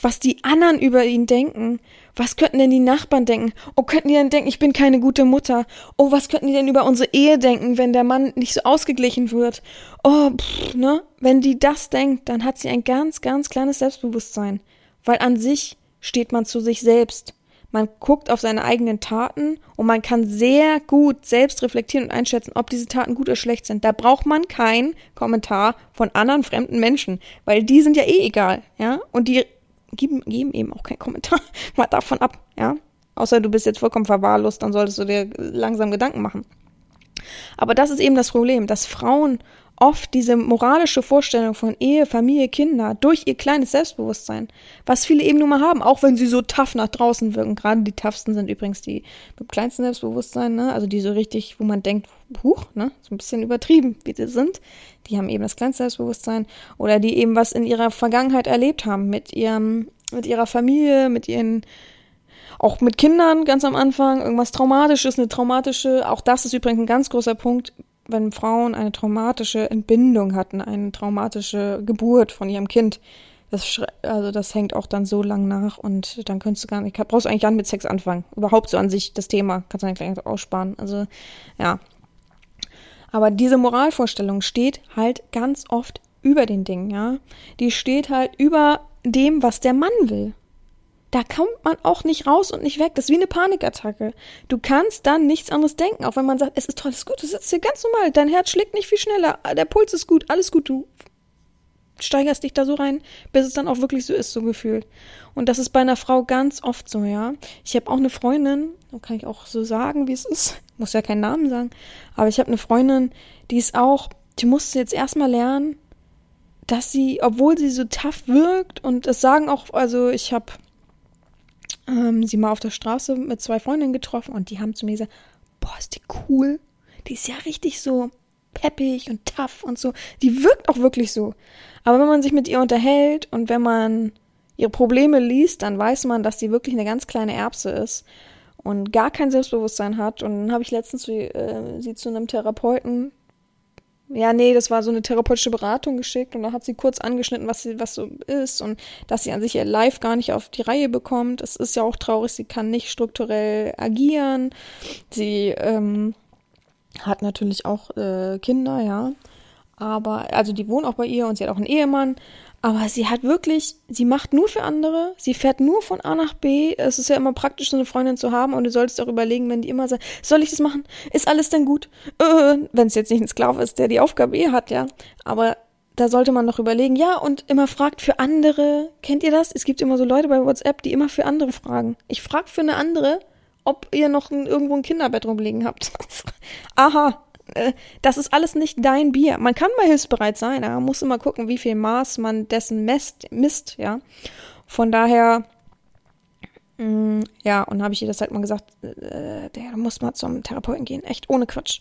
was die anderen über ihn denken. Was könnten denn die Nachbarn denken? Oh, könnten die denn denken, ich bin keine gute Mutter? Oh, was könnten die denn über unsere Ehe denken, wenn der Mann nicht so ausgeglichen wird? Oh, pff, ne? Wenn die das denkt, dann hat sie ein ganz, ganz kleines Selbstbewusstsein. Weil an sich steht man zu sich selbst. Man guckt auf seine eigenen Taten und man kann sehr gut selbst reflektieren und einschätzen, ob diese Taten gut oder schlecht sind. Da braucht man keinen Kommentar von anderen fremden Menschen, weil die sind ja eh egal, ja? Und die geben, geben eben auch keinen Kommentar mal davon ab, ja. Außer du bist jetzt vollkommen verwahrlost, dann solltest du dir langsam Gedanken machen. Aber das ist eben das Problem, dass Frauen oft diese moralische Vorstellung von Ehe, Familie, Kinder durch ihr kleines Selbstbewusstsein, was viele eben nun mal haben, auch wenn sie so tough nach draußen wirken. Gerade die toughsten sind übrigens die mit kleinsten Selbstbewusstsein, ne? also die so richtig, wo man denkt, huch, ne, so ein bisschen übertrieben, wie sie sind. Die haben eben das kleinste Selbstbewusstsein oder die eben was in ihrer Vergangenheit erlebt haben mit ihrem, mit ihrer Familie, mit ihren auch mit Kindern ganz am Anfang, irgendwas Traumatisches, eine traumatische, auch das ist übrigens ein ganz großer Punkt, wenn Frauen eine traumatische Entbindung hatten, eine traumatische Geburt von ihrem Kind, das, also das hängt auch dann so lang nach und dann könntest du gar nicht, brauchst eigentlich gar nicht mit Sex anfangen. Überhaupt so an sich das Thema, kannst du eigentlich gleich aussparen. Also, ja. Aber diese Moralvorstellung steht halt ganz oft über den Dingen, ja. Die steht halt über dem, was der Mann will da kommt man auch nicht raus und nicht weg. Das ist wie eine Panikattacke. Du kannst dann nichts anderes denken, auch wenn man sagt, es ist toll, es ist gut, du sitzt hier ganz normal, dein Herz schlägt nicht viel schneller, der Puls ist gut, alles gut, du steigerst dich da so rein, bis es dann auch wirklich so ist, so gefühlt. Und das ist bei einer Frau ganz oft so, ja. Ich habe auch eine Freundin, kann ich auch so sagen, wie es ist, muss ja keinen Namen sagen, aber ich habe eine Freundin, die ist auch, die musste jetzt erstmal lernen, dass sie, obwohl sie so tough wirkt und das sagen auch, also ich habe ähm, sie mal auf der Straße mit zwei Freundinnen getroffen und die haben zu mir gesagt, boah, ist die cool. Die ist ja richtig so peppig und tough und so. Die wirkt auch wirklich so. Aber wenn man sich mit ihr unterhält und wenn man ihre Probleme liest, dann weiß man, dass sie wirklich eine ganz kleine Erbse ist und gar kein Selbstbewusstsein hat. Und dann habe ich letztens äh, sie zu einem Therapeuten ja, nee, das war so eine therapeutische Beratung geschickt und da hat sie kurz angeschnitten, was sie, was so ist und dass sie an sich ihr Live gar nicht auf die Reihe bekommt. Es ist ja auch traurig, sie kann nicht strukturell agieren. Sie ähm, hat natürlich auch äh, Kinder, ja. Aber, also die wohnen auch bei ihr und sie hat auch einen Ehemann. Aber sie hat wirklich, sie macht nur für andere, sie fährt nur von A nach B. Es ist ja immer praktisch, so eine Freundin zu haben und du solltest auch überlegen, wenn die immer sagt, soll ich das machen? Ist alles denn gut? Äh, wenn es jetzt nicht ein Sklave ist, der die Aufgabe eh hat, ja. Aber da sollte man noch überlegen, ja, und immer fragt für andere. Kennt ihr das? Es gibt immer so Leute bei WhatsApp, die immer für andere fragen. Ich frag für eine andere, ob ihr noch ein, irgendwo ein Kinderbett rumliegen habt. Aha, äh, das ist alles nicht dein Bier. Man kann mal hilfsbereit sein, aber man muss immer gucken, wie viel Maß man dessen misst, misst ja. Von daher, mh, mm, ja, und habe ich ihr das halt mal gesagt, äh, der, du musst mal zum Therapeuten gehen, echt ohne Quatsch.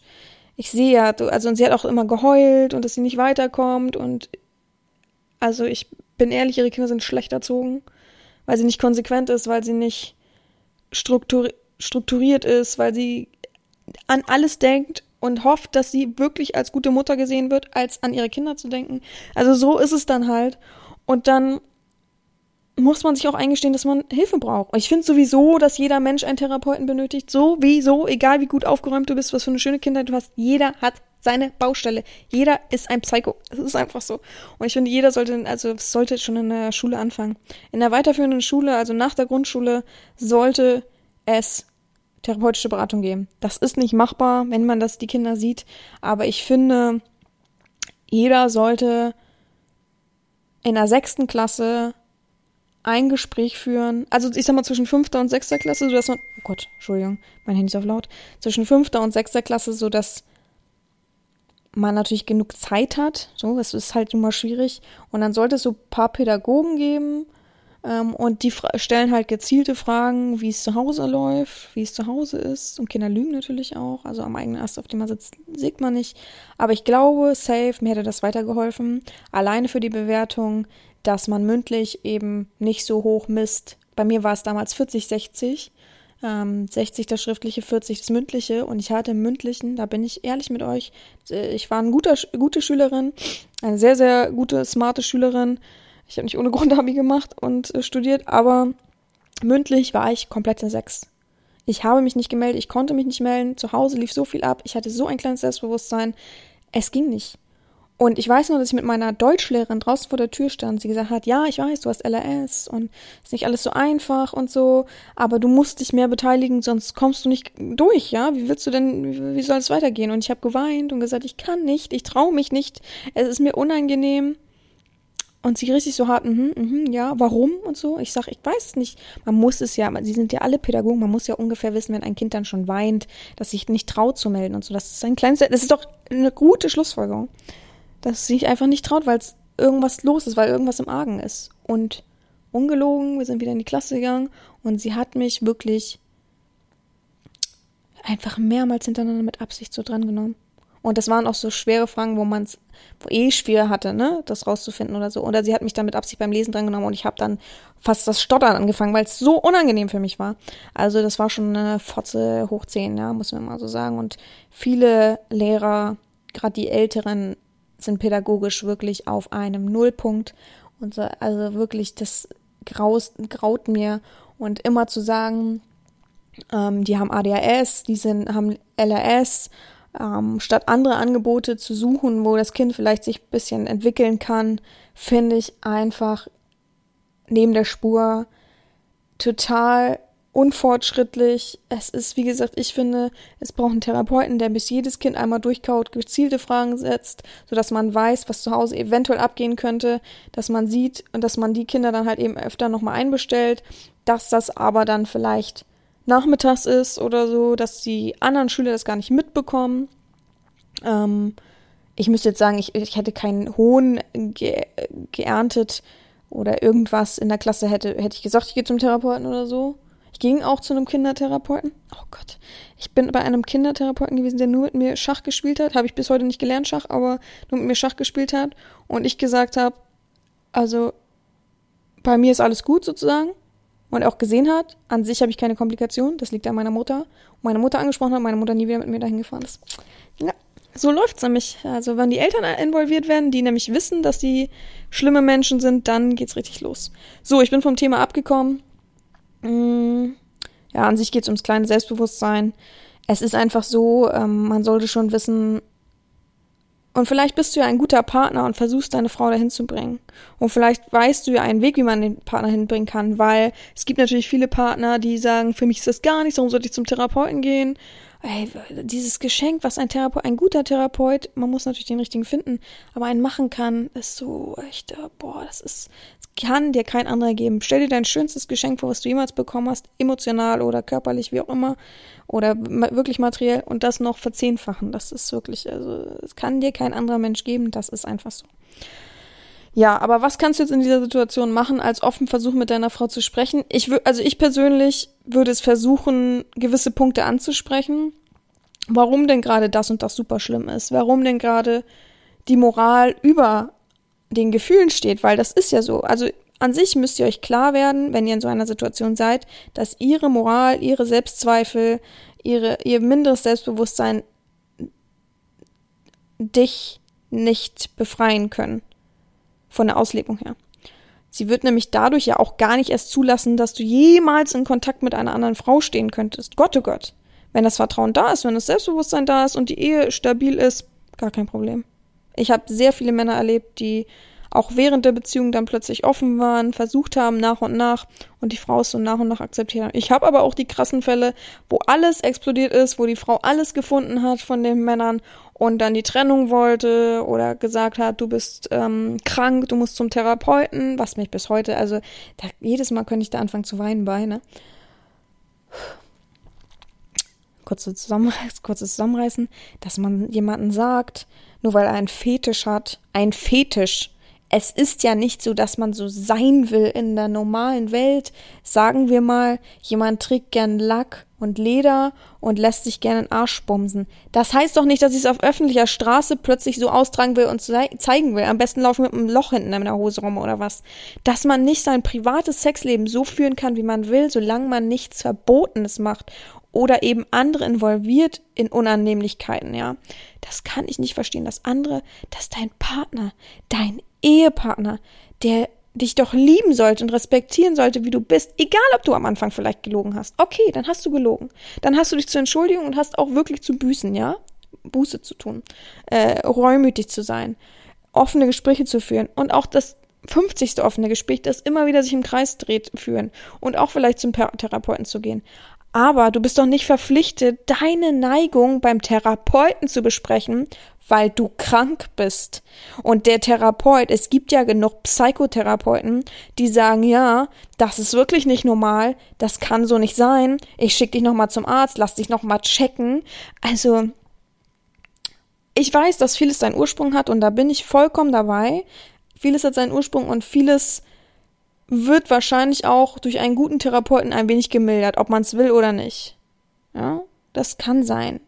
Ich sehe ja, also und sie hat auch immer geheult und dass sie nicht weiterkommt und also ich bin ehrlich, ihre Kinder sind schlecht erzogen, weil sie nicht konsequent ist, weil sie nicht strukturi strukturiert ist, weil sie an alles denkt und hofft, dass sie wirklich als gute Mutter gesehen wird, als an ihre Kinder zu denken. Also so ist es dann halt. Und dann muss man sich auch eingestehen, dass man Hilfe braucht. Ich finde sowieso, dass jeder Mensch einen Therapeuten benötigt. Sowieso, egal wie gut aufgeräumt du bist, was für eine schöne Kindheit du hast. Jeder hat seine Baustelle. Jeder ist ein Psycho. Das ist einfach so. Und ich finde, jeder sollte, also sollte schon in der Schule anfangen. In der weiterführenden Schule, also nach der Grundschule, sollte es therapeutische Beratung geben. Das ist nicht machbar, wenn man das die Kinder sieht, aber ich finde, jeder sollte in der sechsten Klasse ein Gespräch führen, also ich sag mal zwischen fünfter und sechster Klasse, so dass man, oh Gott, Entschuldigung, mein Handy ist auf laut, zwischen fünfter und sechster Klasse, so dass man natürlich genug Zeit hat, so, das ist halt immer schwierig. Und dann sollte es so paar Pädagogen geben, ähm, und die stellen halt gezielte Fragen, wie es zu Hause läuft, wie es zu Hause ist. Und Kinder lügen natürlich auch. Also am eigenen Ast, auf dem man sitzt, sieht man nicht. Aber ich glaube, safe, mir hätte das weitergeholfen. Alleine für die Bewertung dass man mündlich eben nicht so hoch misst. Bei mir war es damals 40, 60. Ähm, 60 das schriftliche, 40 das mündliche. Und ich hatte im mündlichen, da bin ich ehrlich mit euch, äh, ich war eine gute Schülerin, eine sehr, sehr gute, smarte Schülerin. Ich habe nicht ohne Grund Abi gemacht und äh, studiert, aber mündlich war ich komplett eine 6. Ich habe mich nicht gemeldet, ich konnte mich nicht melden, zu Hause lief so viel ab, ich hatte so ein kleines Selbstbewusstsein, es ging nicht. Und ich weiß nur, dass ich mit meiner Deutschlehrerin draußen vor der Tür stand. Sie gesagt hat, ja, ich weiß, du hast LRS und ist nicht alles so einfach und so, aber du musst dich mehr beteiligen, sonst kommst du nicht durch, ja? Wie willst du denn, wie soll es weitergehen? Und ich habe geweint und gesagt, ich kann nicht, ich traue mich nicht, es ist mir unangenehm. Und sie richtig so hart, mhm, mhm, ja, warum und so. Ich sag, ich weiß es nicht. Man muss es ja, sie sind ja alle Pädagogen, man muss ja ungefähr wissen, wenn ein Kind dann schon weint, dass sich nicht traut zu melden und so. Das ist ein kleines, das ist doch eine gute Schlussfolgerung. Dass sie sich einfach nicht traut, weil es irgendwas los ist, weil irgendwas im Argen ist. Und ungelogen, wir sind wieder in die Klasse gegangen und sie hat mich wirklich einfach mehrmals hintereinander mit Absicht so drangenommen. Und das waren auch so schwere Fragen, wo man es wo eh schwer hatte, ne, das rauszufinden oder so. Oder sie hat mich dann mit Absicht beim Lesen drangenommen und ich habe dann fast das Stottern angefangen, weil es so unangenehm für mich war. Also das war schon eine Fotze hoch 10, ja, muss man mal so sagen. Und viele Lehrer, gerade die Älteren, sind pädagogisch wirklich auf einem Nullpunkt. Und so, also wirklich, das graust, graut mir. Und immer zu sagen, ähm, die haben ADHS, die sind, haben LRS ähm, statt andere Angebote zu suchen, wo das Kind vielleicht sich ein bisschen entwickeln kann, finde ich einfach neben der Spur total unfortschrittlich. Es ist, wie gesagt, ich finde, es braucht einen Therapeuten, der bis jedes Kind einmal durchkaut, gezielte Fragen setzt, sodass man weiß, was zu Hause eventuell abgehen könnte, dass man sieht und dass man die Kinder dann halt eben öfter nochmal einbestellt, dass das aber dann vielleicht nachmittags ist oder so, dass die anderen Schüler das gar nicht mitbekommen. Ähm, ich müsste jetzt sagen, ich, ich hätte keinen Hohn ge geerntet oder irgendwas in der Klasse hätte, hätte ich gesagt, ich gehe zum Therapeuten oder so. Ich ging auch zu einem Kindertherapeuten. Oh Gott. Ich bin bei einem Kindertherapeuten gewesen, der nur mit mir Schach gespielt hat. Habe ich bis heute nicht gelernt, Schach, aber nur mit mir Schach gespielt hat. Und ich gesagt habe, also bei mir ist alles gut sozusagen und auch gesehen hat, an sich habe ich keine Komplikation, das liegt an meiner Mutter. Und meine Mutter angesprochen hat, meine Mutter nie wieder mit mir dahin gefahren ist. Ja, so läuft's nämlich. Also wenn die Eltern involviert werden, die nämlich wissen, dass die schlimme Menschen sind, dann geht's richtig los. So, ich bin vom Thema abgekommen. Mm, ja, an sich geht's ums kleine Selbstbewusstsein. Es ist einfach so, ähm, man sollte schon wissen, und vielleicht bist du ja ein guter Partner und versuchst deine Frau dahin zu bringen. Und vielleicht weißt du ja einen Weg, wie man den Partner hinbringen kann, weil es gibt natürlich viele Partner, die sagen, für mich ist das gar nichts, warum sollte ich zum Therapeuten gehen? Ey, dieses Geschenk, was ein Therapeut, ein guter Therapeut, man muss natürlich den richtigen finden, aber einen machen kann, ist so echt, äh, boah, das ist, das kann dir kein anderer geben. Stell dir dein schönstes Geschenk vor, was du jemals bekommen hast, emotional oder körperlich, wie auch immer, oder wirklich materiell und das noch verzehnfachen. Das ist wirklich, also, es kann dir kein anderer Mensch geben, das ist einfach so. Ja, aber was kannst du jetzt in dieser Situation machen, als offen versuchen, mit deiner Frau zu sprechen? Ich würde, also ich persönlich würde es versuchen, gewisse Punkte anzusprechen. Warum denn gerade das und das super schlimm ist? Warum denn gerade die Moral über den Gefühlen steht? Weil das ist ja so. Also an sich müsst ihr euch klar werden, wenn ihr in so einer Situation seid, dass ihre Moral, ihre Selbstzweifel, ihre, ihr minderes Selbstbewusstsein dich nicht befreien können von der Auslegung her. Sie wird nämlich dadurch ja auch gar nicht erst zulassen, dass du jemals in Kontakt mit einer anderen Frau stehen könntest. Gott, oh Gott. Wenn das Vertrauen da ist, wenn das Selbstbewusstsein da ist und die Ehe stabil ist, gar kein Problem. Ich habe sehr viele Männer erlebt, die auch während der Beziehung dann plötzlich offen waren, versucht haben nach und nach und die Frau es so nach und nach akzeptiert hat. Ich habe aber auch die krassen Fälle, wo alles explodiert ist, wo die Frau alles gefunden hat von den Männern und dann die Trennung wollte oder gesagt hat, du bist ähm, krank, du musst zum Therapeuten, was mich bis heute, also da, jedes Mal könnte ich da anfangen zu weinen bei, ne? Kurze Zusammen kurzes Zusammenreißen, dass man jemanden sagt, nur weil er einen Fetisch hat, ein Fetisch es ist ja nicht so, dass man so sein will in der normalen Welt. Sagen wir mal, jemand trägt gern Lack und Leder und lässt sich gerne den Arsch bumsen. Das heißt doch nicht, dass ich es auf öffentlicher Straße plötzlich so austragen will und zeigen will. Am besten laufen mit einem Loch hinten in der Hose rum oder was. Dass man nicht sein privates Sexleben so führen kann, wie man will, solange man nichts Verbotenes macht oder eben andere involviert in Unannehmlichkeiten, ja. Das kann ich nicht verstehen. Das andere, dass dein Partner, dein Ehepartner, der dich doch lieben sollte und respektieren sollte, wie du bist, egal ob du am Anfang vielleicht gelogen hast. Okay, dann hast du gelogen. Dann hast du dich zu entschuldigen und hast auch wirklich zu büßen, ja? Buße zu tun, äh, reumütig zu sein, offene Gespräche zu führen und auch das 50. offene Gespräch, das immer wieder sich im Kreis dreht, führen und auch vielleicht zum Therapeuten zu gehen. Aber du bist doch nicht verpflichtet, deine Neigung beim Therapeuten zu besprechen, weil du krank bist. Und der Therapeut, es gibt ja genug Psychotherapeuten, die sagen, ja, das ist wirklich nicht normal, das kann so nicht sein, ich schick dich nochmal zum Arzt, lass dich nochmal checken. Also, ich weiß, dass vieles seinen Ursprung hat und da bin ich vollkommen dabei. Vieles hat seinen Ursprung und vieles wird wahrscheinlich auch durch einen guten Therapeuten ein wenig gemildert, ob man es will oder nicht. Ja, das kann sein.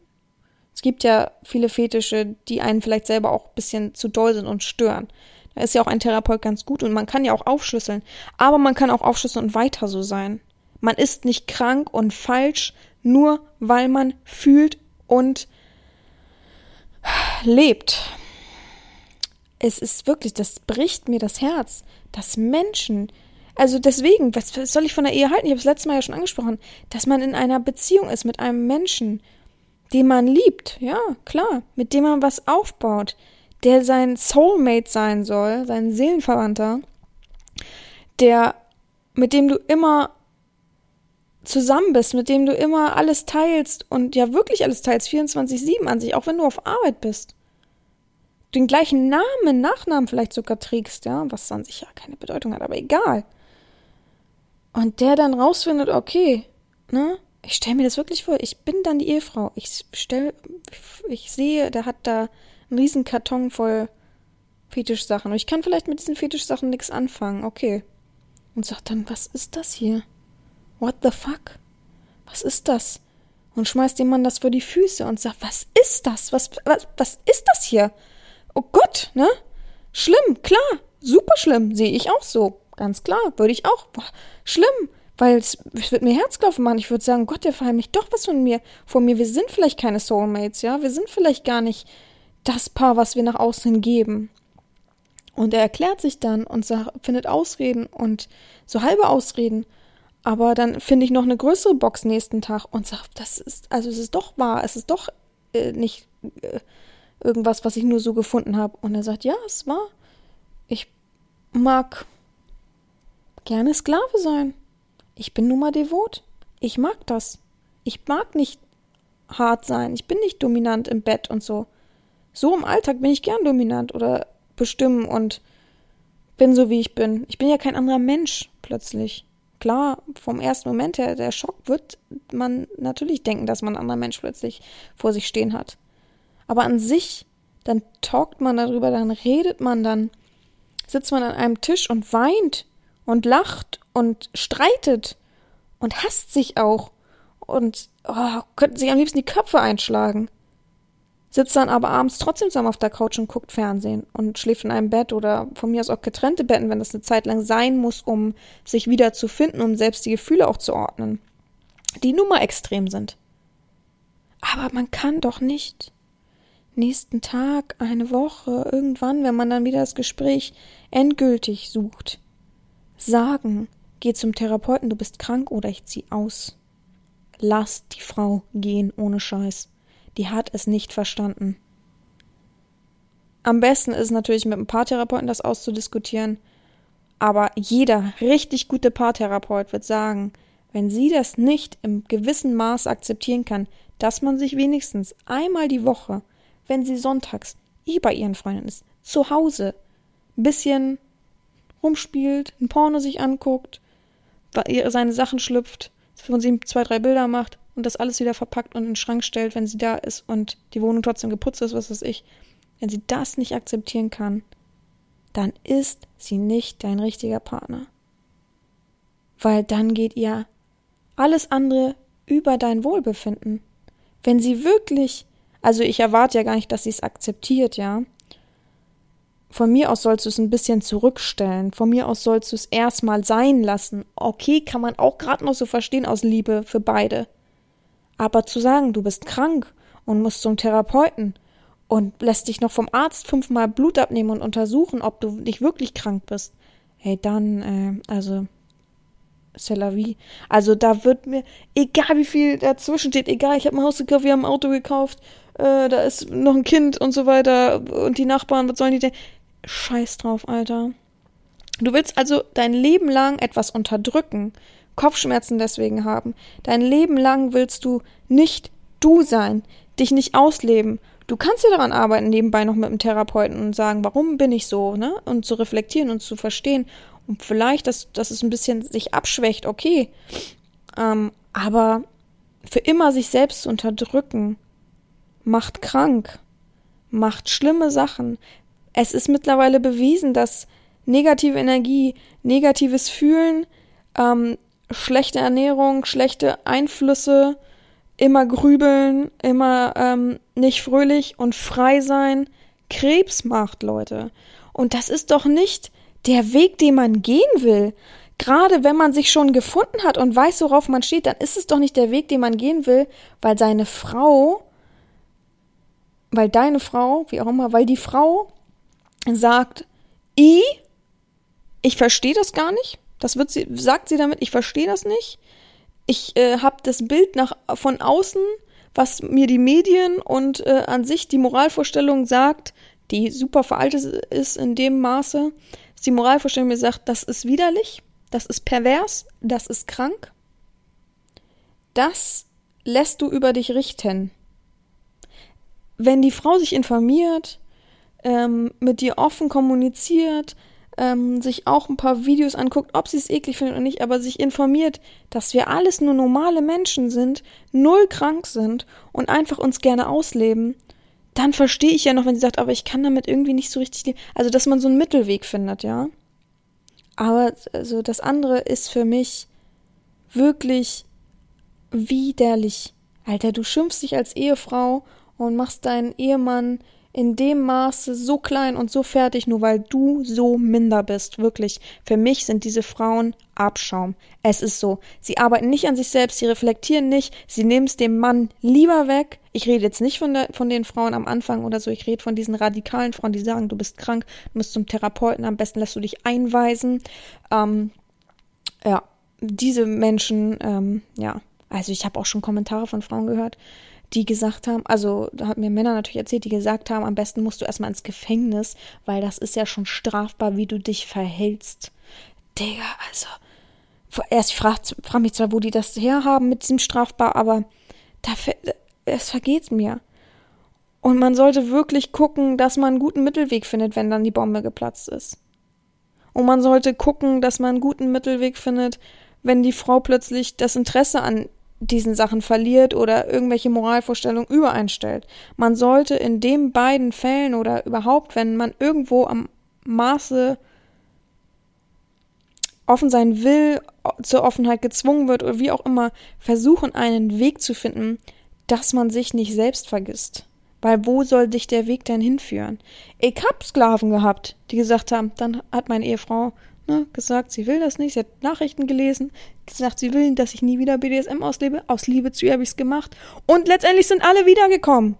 Es gibt ja viele Fetische, die einen vielleicht selber auch ein bisschen zu doll sind und stören. Da ist ja auch ein Therapeut ganz gut und man kann ja auch aufschlüsseln. Aber man kann auch aufschlüsseln und weiter so sein. Man ist nicht krank und falsch, nur weil man fühlt und lebt. Es ist wirklich, das bricht mir das Herz, dass Menschen, also deswegen, was, soll ich von der Ehe halten? Ich habe es letztes Mal ja schon angesprochen, dass man in einer Beziehung ist mit einem Menschen, den man liebt, ja, klar, mit dem man was aufbaut, der sein Soulmate sein soll, sein Seelenverwandter, der, mit dem du immer zusammen bist, mit dem du immer alles teilst und ja wirklich alles teilst, 24-7 an sich, auch wenn du auf Arbeit bist. Den gleichen Namen, Nachnamen vielleicht sogar trägst, ja, was an sich ja keine Bedeutung hat, aber egal. Und der dann rausfindet, okay, ne? Ich stelle mir das wirklich vor. Ich bin dann die Ehefrau. Ich stell, ich sehe, der hat da einen riesen Karton voll Fetischsachen. Und ich kann vielleicht mit diesen Fetischsachen nichts anfangen. Okay. Und sagt dann, was ist das hier? What the fuck? Was ist das? Und schmeißt dem Mann das vor die Füße und sagt, was ist das? Was, was, was ist das hier? Oh Gott, ne? Schlimm, klar. Super schlimm. Sehe ich auch so. Ganz klar, würde ich auch. Boah, schlimm, weil es, wird mir Herzklopfen machen. Ich würde sagen, Gott, der verheimlicht doch was von mir. Von mir, wir sind vielleicht keine Soulmates, ja? Wir sind vielleicht gar nicht das Paar, was wir nach außen geben. Und er erklärt sich dann und sagt, findet Ausreden und so halbe Ausreden. Aber dann finde ich noch eine größere Box nächsten Tag und sagt, das ist, also es ist doch wahr, es ist doch äh, nicht äh, irgendwas, was ich nur so gefunden habe. Und er sagt, ja, es war. Ich mag gerne Sklave sein. Ich bin nun mal devot. Ich mag das. Ich mag nicht hart sein. Ich bin nicht dominant im Bett und so. So im Alltag bin ich gern dominant oder bestimmen und bin so, wie ich bin. Ich bin ja kein anderer Mensch plötzlich. Klar, vom ersten Moment her, der Schock wird man natürlich denken, dass man ein anderer Mensch plötzlich vor sich stehen hat. Aber an sich, dann talkt man darüber, dann redet man, dann sitzt man an einem Tisch und weint und lacht und streitet und hasst sich auch und oh, könnten sich am liebsten die Köpfe einschlagen. Sitzt dann aber abends trotzdem zusammen auf der Couch und guckt Fernsehen und schläft in einem Bett oder von mir aus auch getrennte Betten, wenn das eine Zeit lang sein muss, um sich wieder zu finden, um selbst die Gefühle auch zu ordnen, die nun mal extrem sind. Aber man kann doch nicht nächsten Tag, eine Woche, irgendwann, wenn man dann wieder das Gespräch endgültig sucht, sagen, geh zum Therapeuten, du bist krank oder ich zieh aus. Lass die Frau gehen ohne Scheiß. Die hat es nicht verstanden. Am besten ist natürlich mit einem Paartherapeuten das auszudiskutieren. Aber jeder richtig gute Paartherapeut wird sagen, wenn sie das nicht im gewissen Maß akzeptieren kann, dass man sich wenigstens einmal die Woche, wenn sie sonntags eh bei ihren Freunden ist, zu Hause ein bisschen rumspielt, ein Porno sich anguckt, seine Sachen schlüpft, von sie zwei, drei Bilder macht und das alles wieder verpackt und in den Schrank stellt, wenn sie da ist und die Wohnung trotzdem geputzt ist, was weiß ich. Wenn sie das nicht akzeptieren kann, dann ist sie nicht dein richtiger Partner. Weil dann geht ihr alles andere über dein Wohlbefinden. Wenn sie wirklich, also ich erwarte ja gar nicht, dass sie es akzeptiert, ja. Von mir aus sollst du es ein bisschen zurückstellen. Von mir aus sollst du es erstmal sein lassen. Okay, kann man auch gerade noch so verstehen aus Liebe für beide. Aber zu sagen, du bist krank und musst zum Therapeuten und lässt dich noch vom Arzt fünfmal Blut abnehmen und untersuchen, ob du nicht wirklich krank bist, hey, dann, äh, also, c'est la vie. Also da wird mir, egal wie viel dazwischen steht, egal, ich habe ein Haus gekauft, wir haben ein Auto gekauft, äh, da ist noch ein Kind und so weiter und die Nachbarn, was sollen die denn? Scheiß drauf, Alter. Du willst also dein Leben lang etwas unterdrücken, Kopfschmerzen deswegen haben. Dein Leben lang willst du nicht du sein, dich nicht ausleben. Du kannst ja daran arbeiten, nebenbei noch mit dem Therapeuten und sagen, warum bin ich so, ne? Und zu reflektieren und zu verstehen. Und vielleicht, dass, dass es ein bisschen sich abschwächt, okay. Ähm, aber für immer sich selbst zu unterdrücken, macht krank, macht schlimme Sachen. Es ist mittlerweile bewiesen, dass negative Energie, negatives Fühlen, ähm, schlechte Ernährung, schlechte Einflüsse, immer grübeln, immer ähm, nicht fröhlich und frei sein, Krebs macht, Leute. Und das ist doch nicht der Weg, den man gehen will. Gerade wenn man sich schon gefunden hat und weiß, worauf man steht, dann ist es doch nicht der Weg, den man gehen will, weil seine Frau, weil deine Frau, wie auch immer, weil die Frau sagt, i, ich verstehe das gar nicht. Das wird sie, sagt sie damit, ich verstehe das nicht. Ich äh, habe das Bild nach von außen, was mir die Medien und äh, an sich die Moralvorstellung sagt, die super veraltet ist in dem Maße, dass die Moralvorstellung mir sagt, das ist widerlich, das ist pervers, das ist krank. Das lässt du über dich richten. Wenn die Frau sich informiert, ähm, mit dir offen kommuniziert, ähm, sich auch ein paar Videos anguckt, ob sie es eklig findet oder nicht, aber sich informiert, dass wir alles nur normale Menschen sind, null krank sind und einfach uns gerne ausleben, dann verstehe ich ja noch, wenn sie sagt, aber ich kann damit irgendwie nicht so richtig leben. Also, dass man so einen Mittelweg findet, ja. Aber also das andere ist für mich wirklich widerlich. Alter, du schimpfst dich als Ehefrau und machst deinen Ehemann in dem Maße so klein und so fertig, nur weil du so minder bist. Wirklich. Für mich sind diese Frauen Abschaum. Es ist so. Sie arbeiten nicht an sich selbst, sie reflektieren nicht, sie nehmen es dem Mann lieber weg. Ich rede jetzt nicht von, der, von den Frauen am Anfang oder so, ich rede von diesen radikalen Frauen, die sagen, du bist krank, du musst zum Therapeuten, am besten lässt du dich einweisen. Ähm, ja, diese Menschen, ähm, ja, also ich habe auch schon Kommentare von Frauen gehört, die gesagt haben, also da hat mir Männer natürlich erzählt, die gesagt haben, am besten musst du erstmal ins Gefängnis, weil das ist ja schon strafbar, wie du dich verhältst. Digga, also. Erst fragt frag mich zwar, wo die das herhaben mit diesem strafbar, aber es vergeht mir. Und man sollte wirklich gucken, dass man einen guten Mittelweg findet, wenn dann die Bombe geplatzt ist. Und man sollte gucken, dass man einen guten Mittelweg findet, wenn die Frau plötzlich das Interesse an diesen Sachen verliert oder irgendwelche Moralvorstellungen übereinstellt. Man sollte in den beiden Fällen oder überhaupt, wenn man irgendwo am Maße offen sein will, zur Offenheit gezwungen wird oder wie auch immer, versuchen einen Weg zu finden, dass man sich nicht selbst vergisst. Weil wo soll dich der Weg denn hinführen? Ich hab Sklaven gehabt, die gesagt haben, dann hat meine Ehefrau ne, gesagt, sie will das nicht, sie hat Nachrichten gelesen, gesagt, sie will, dass ich nie wieder BDSM auslebe. Aus Liebe zu ihr habe ich es gemacht. Und letztendlich sind alle wiedergekommen.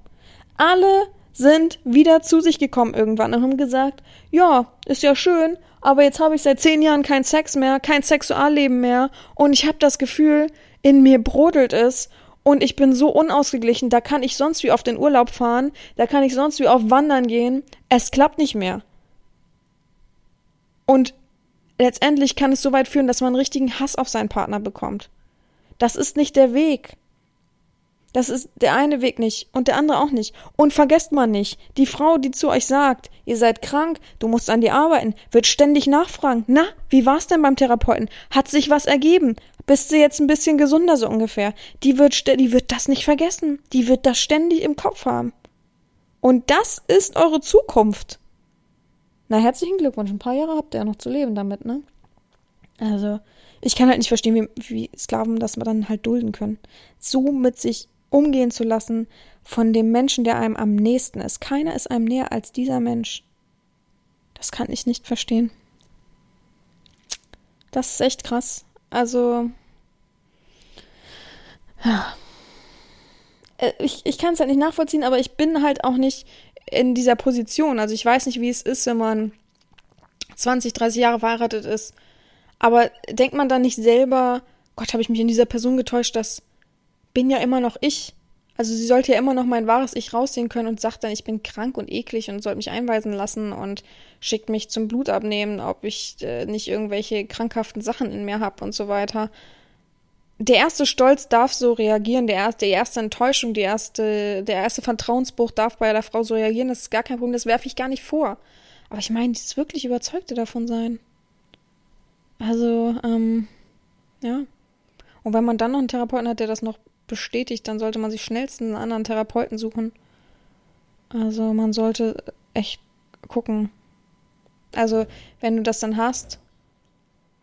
Alle sind wieder zu sich gekommen irgendwann und haben gesagt, ja, ist ja schön, aber jetzt habe ich seit zehn Jahren keinen Sex mehr, kein Sexualleben mehr und ich habe das Gefühl, in mir brodelt es und ich bin so unausgeglichen, da kann ich sonst wie auf den Urlaub fahren, da kann ich sonst wie auf Wandern gehen, es klappt nicht mehr. Und letztendlich kann es so weit führen, dass man richtigen Hass auf seinen Partner bekommt. Das ist nicht der Weg. Das ist der eine Weg nicht und der andere auch nicht. Und vergesst mal nicht, die Frau, die zu euch sagt, ihr seid krank, du musst an dir arbeiten, wird ständig nachfragen. Na, wie war's denn beim Therapeuten? Hat sich was ergeben? Bist du jetzt ein bisschen gesunder so ungefähr? Die wird, die wird das nicht vergessen. Die wird das ständig im Kopf haben. Und das ist eure Zukunft. Na, herzlichen Glückwunsch. Ein paar Jahre habt ihr ja noch zu leben damit, ne? Also, ich kann halt nicht verstehen, wie, wie Sklaven das dann halt dulden können. So mit sich umgehen zu lassen von dem Menschen, der einem am nächsten ist. Keiner ist einem näher als dieser Mensch. Das kann ich nicht verstehen. Das ist echt krass. Also, ja. Äh, ich, ich kann es halt nicht nachvollziehen, aber ich bin halt auch nicht in dieser Position. Also ich weiß nicht, wie es ist, wenn man 20, 30 Jahre verheiratet ist. Aber denkt man dann nicht selber, Gott, habe ich mich in dieser Person getäuscht, das bin ja immer noch ich. Also sie sollte ja immer noch mein wahres Ich raussehen können und sagt dann, ich bin krank und eklig und sollte mich einweisen lassen und schickt mich zum Blutabnehmen, ob ich äh, nicht irgendwelche krankhaften Sachen in mir habe und so weiter. Der erste Stolz darf so reagieren, der erste, die erste Enttäuschung, die erste, der erste Vertrauensbruch darf bei der Frau so reagieren, das ist gar kein Problem, das werfe ich gar nicht vor. Aber ich meine, dieses wirklich Überzeugte davon sein. Also, ähm, ja. Und wenn man dann noch einen Therapeuten hat, der das noch bestätigt, dann sollte man sich schnellstens einen anderen Therapeuten suchen. Also man sollte echt gucken. Also wenn du das dann hast,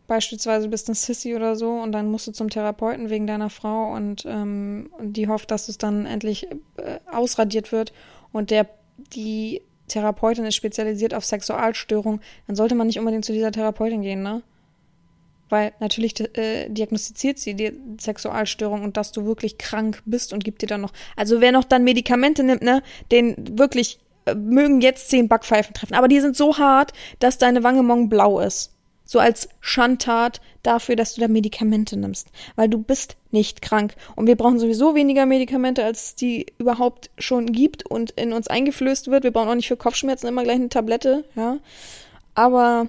beispielsweise bist ein Sissy oder so und dann musst du zum Therapeuten wegen deiner Frau und ähm, die hofft, dass es dann endlich äh, ausradiert wird und der die Therapeutin ist spezialisiert auf Sexualstörung, dann sollte man nicht unbedingt zu dieser Therapeutin gehen, ne? weil natürlich äh, diagnostiziert sie die Sexualstörung und dass du wirklich krank bist und gibt dir dann noch. Also wer noch dann Medikamente nimmt, ne, den wirklich äh, mögen jetzt zehn Backpfeifen treffen, aber die sind so hart, dass deine Wange morgen blau ist. So als Schandtat dafür, dass du da Medikamente nimmst, weil du bist nicht krank und wir brauchen sowieso weniger Medikamente, als die überhaupt schon gibt und in uns eingeflößt wird. Wir brauchen auch nicht für Kopfschmerzen immer gleich eine Tablette, ja. Aber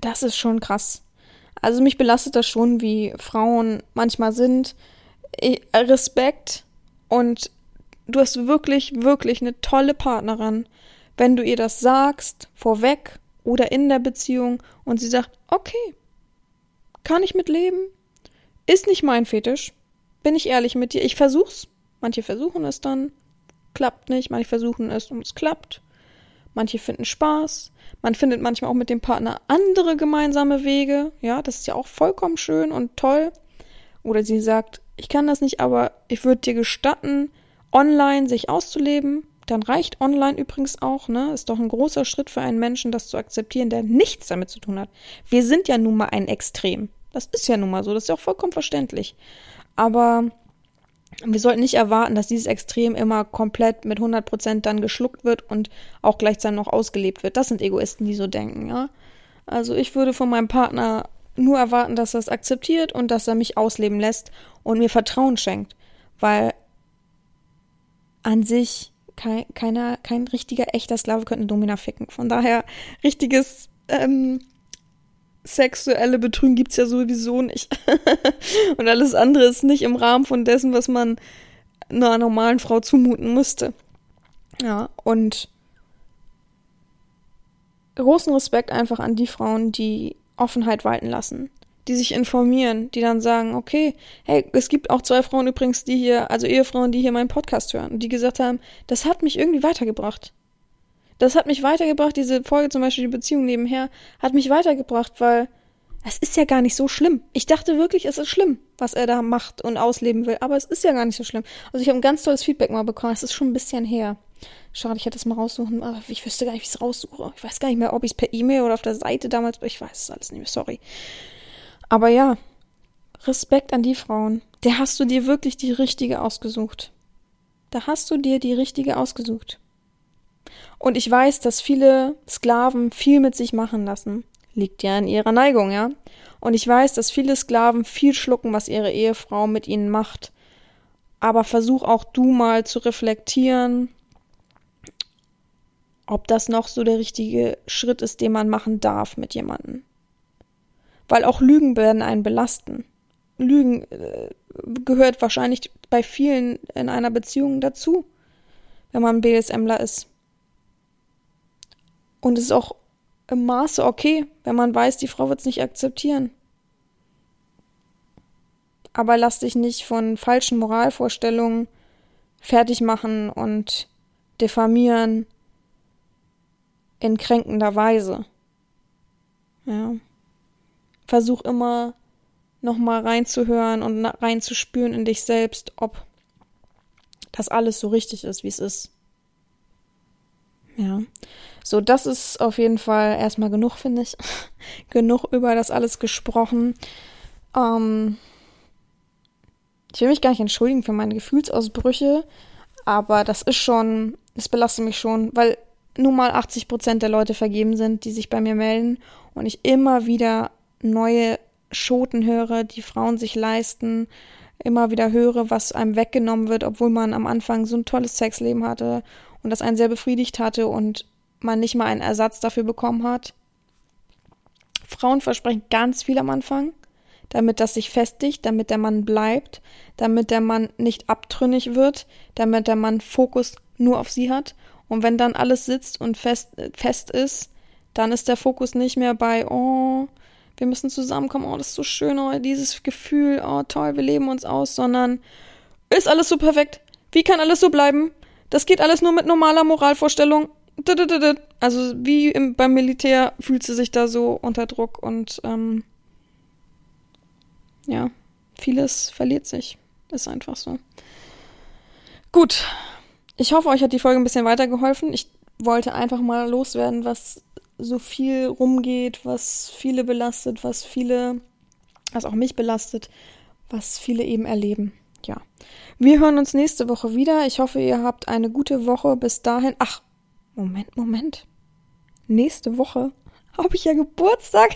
das ist schon krass. Also mich belastet das schon, wie Frauen manchmal sind. Respekt und du hast wirklich, wirklich eine tolle Partnerin, wenn du ihr das sagst, vorweg oder in der Beziehung und sie sagt, okay, kann ich mitleben, ist nicht mein Fetisch, bin ich ehrlich mit dir, ich versuch's. Manche versuchen es dann, klappt nicht, manche versuchen es und es klappt. Manche finden Spaß. Man findet manchmal auch mit dem Partner andere gemeinsame Wege. Ja, das ist ja auch vollkommen schön und toll. Oder sie sagt, ich kann das nicht, aber ich würde dir gestatten, online sich auszuleben. Dann reicht online übrigens auch, ne? Ist doch ein großer Schritt für einen Menschen, das zu akzeptieren, der nichts damit zu tun hat. Wir sind ja nun mal ein Extrem. Das ist ja nun mal so. Das ist ja auch vollkommen verständlich. Aber wir sollten nicht erwarten, dass dieses Extrem immer komplett mit 100% dann geschluckt wird und auch gleichzeitig noch ausgelebt wird. Das sind Egoisten, die so denken, ja. Also ich würde von meinem Partner nur erwarten, dass er es akzeptiert und dass er mich ausleben lässt und mir Vertrauen schenkt, weil an sich kein, keiner, kein richtiger, echter Sklave könnte eine Domina ficken. Von daher richtiges ähm, sexuelle Betrügen gibt's ja sowieso nicht. und alles andere ist nicht im Rahmen von dessen, was man einer normalen Frau zumuten müsste. Ja, und großen Respekt einfach an die Frauen, die Offenheit walten lassen, die sich informieren, die dann sagen, okay, hey, es gibt auch zwei Frauen übrigens, die hier, also Ehefrauen, die hier meinen Podcast hören, die gesagt haben, das hat mich irgendwie weitergebracht das hat mich weitergebracht, diese Folge zum Beispiel, die Beziehung nebenher, hat mich weitergebracht, weil es ist ja gar nicht so schlimm. Ich dachte wirklich, es ist schlimm, was er da macht und ausleben will, aber es ist ja gar nicht so schlimm. Also ich habe ein ganz tolles Feedback mal bekommen, es ist schon ein bisschen her. Schade, ich hätte es mal raussuchen, aber ich wüsste gar nicht, wie ich es raussuche. Ich weiß gar nicht mehr, ob ich es per E-Mail oder auf der Seite damals, ich weiß es alles nicht mehr, sorry. Aber ja, Respekt an die Frauen. Der hast du dir wirklich die richtige ausgesucht. Da hast du dir die richtige ausgesucht. Und ich weiß, dass viele Sklaven viel mit sich machen lassen. Liegt ja in ihrer Neigung, ja. Und ich weiß, dass viele Sklaven viel schlucken, was ihre Ehefrau mit ihnen macht. Aber versuch auch du mal zu reflektieren, ob das noch so der richtige Schritt ist, den man machen darf mit jemandem. Weil auch Lügen werden einen belasten. Lügen äh, gehört wahrscheinlich bei vielen in einer Beziehung dazu, wenn man BSMler ist. Und es ist auch im Maße okay, wenn man weiß, die Frau wird es nicht akzeptieren. Aber lass dich nicht von falschen Moralvorstellungen fertig machen und diffamieren. in kränkender Weise. Ja. Versuch immer nochmal reinzuhören und reinzuspüren in dich selbst, ob das alles so richtig ist, wie es ist. Ja. So, das ist auf jeden Fall erstmal genug, finde ich. genug über das alles gesprochen. Ähm, ich will mich gar nicht entschuldigen für meine Gefühlsausbrüche, aber das ist schon, es belastet mich schon, weil nun mal 80 Prozent der Leute vergeben sind, die sich bei mir melden und ich immer wieder neue Schoten höre, die Frauen sich leisten, immer wieder höre, was einem weggenommen wird, obwohl man am Anfang so ein tolles Sexleben hatte und das einen sehr befriedigt hatte und man nicht mal einen Ersatz dafür bekommen hat. Frauen versprechen ganz viel am Anfang, damit das sich festigt, damit der Mann bleibt, damit der Mann nicht abtrünnig wird, damit der Mann Fokus nur auf sie hat. Und wenn dann alles sitzt und fest, fest ist, dann ist der Fokus nicht mehr bei, oh, wir müssen zusammenkommen, oh, das ist so schön, oh, dieses Gefühl, oh, toll, wir leben uns aus, sondern ist alles so perfekt? Wie kann alles so bleiben? Das geht alles nur mit normaler Moralvorstellung. Also wie im, beim Militär fühlt sie sich da so unter Druck und ähm, ja, vieles verliert sich. Ist einfach so. Gut. Ich hoffe, euch hat die Folge ein bisschen weitergeholfen. Ich wollte einfach mal loswerden, was so viel rumgeht, was viele belastet, was viele, was auch mich belastet, was viele eben erleben. Ja. Wir hören uns nächste Woche wieder. Ich hoffe, ihr habt eine gute Woche. Bis dahin. Ach, Moment, Moment. Nächste Woche habe ich ja Geburtstag.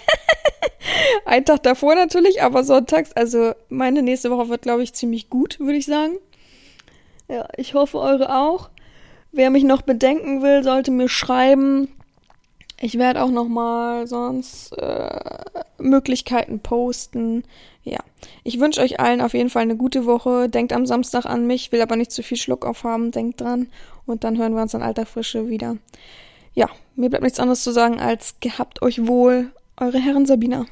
Ein Tag davor natürlich, aber sonntags. Also meine nächste Woche wird, glaube ich, ziemlich gut, würde ich sagen. Ja, ich hoffe eure auch. Wer mich noch bedenken will, sollte mir schreiben. Ich werde auch noch mal sonst äh, Möglichkeiten posten. Ja, ich wünsche euch allen auf jeden Fall eine gute Woche. Denkt am Samstag an mich, will aber nicht zu viel Schluck aufhaben. Denkt dran und dann hören wir uns an alter Frische wieder. Ja, mir bleibt nichts anderes zu sagen als gehabt euch wohl, eure Herren Sabina.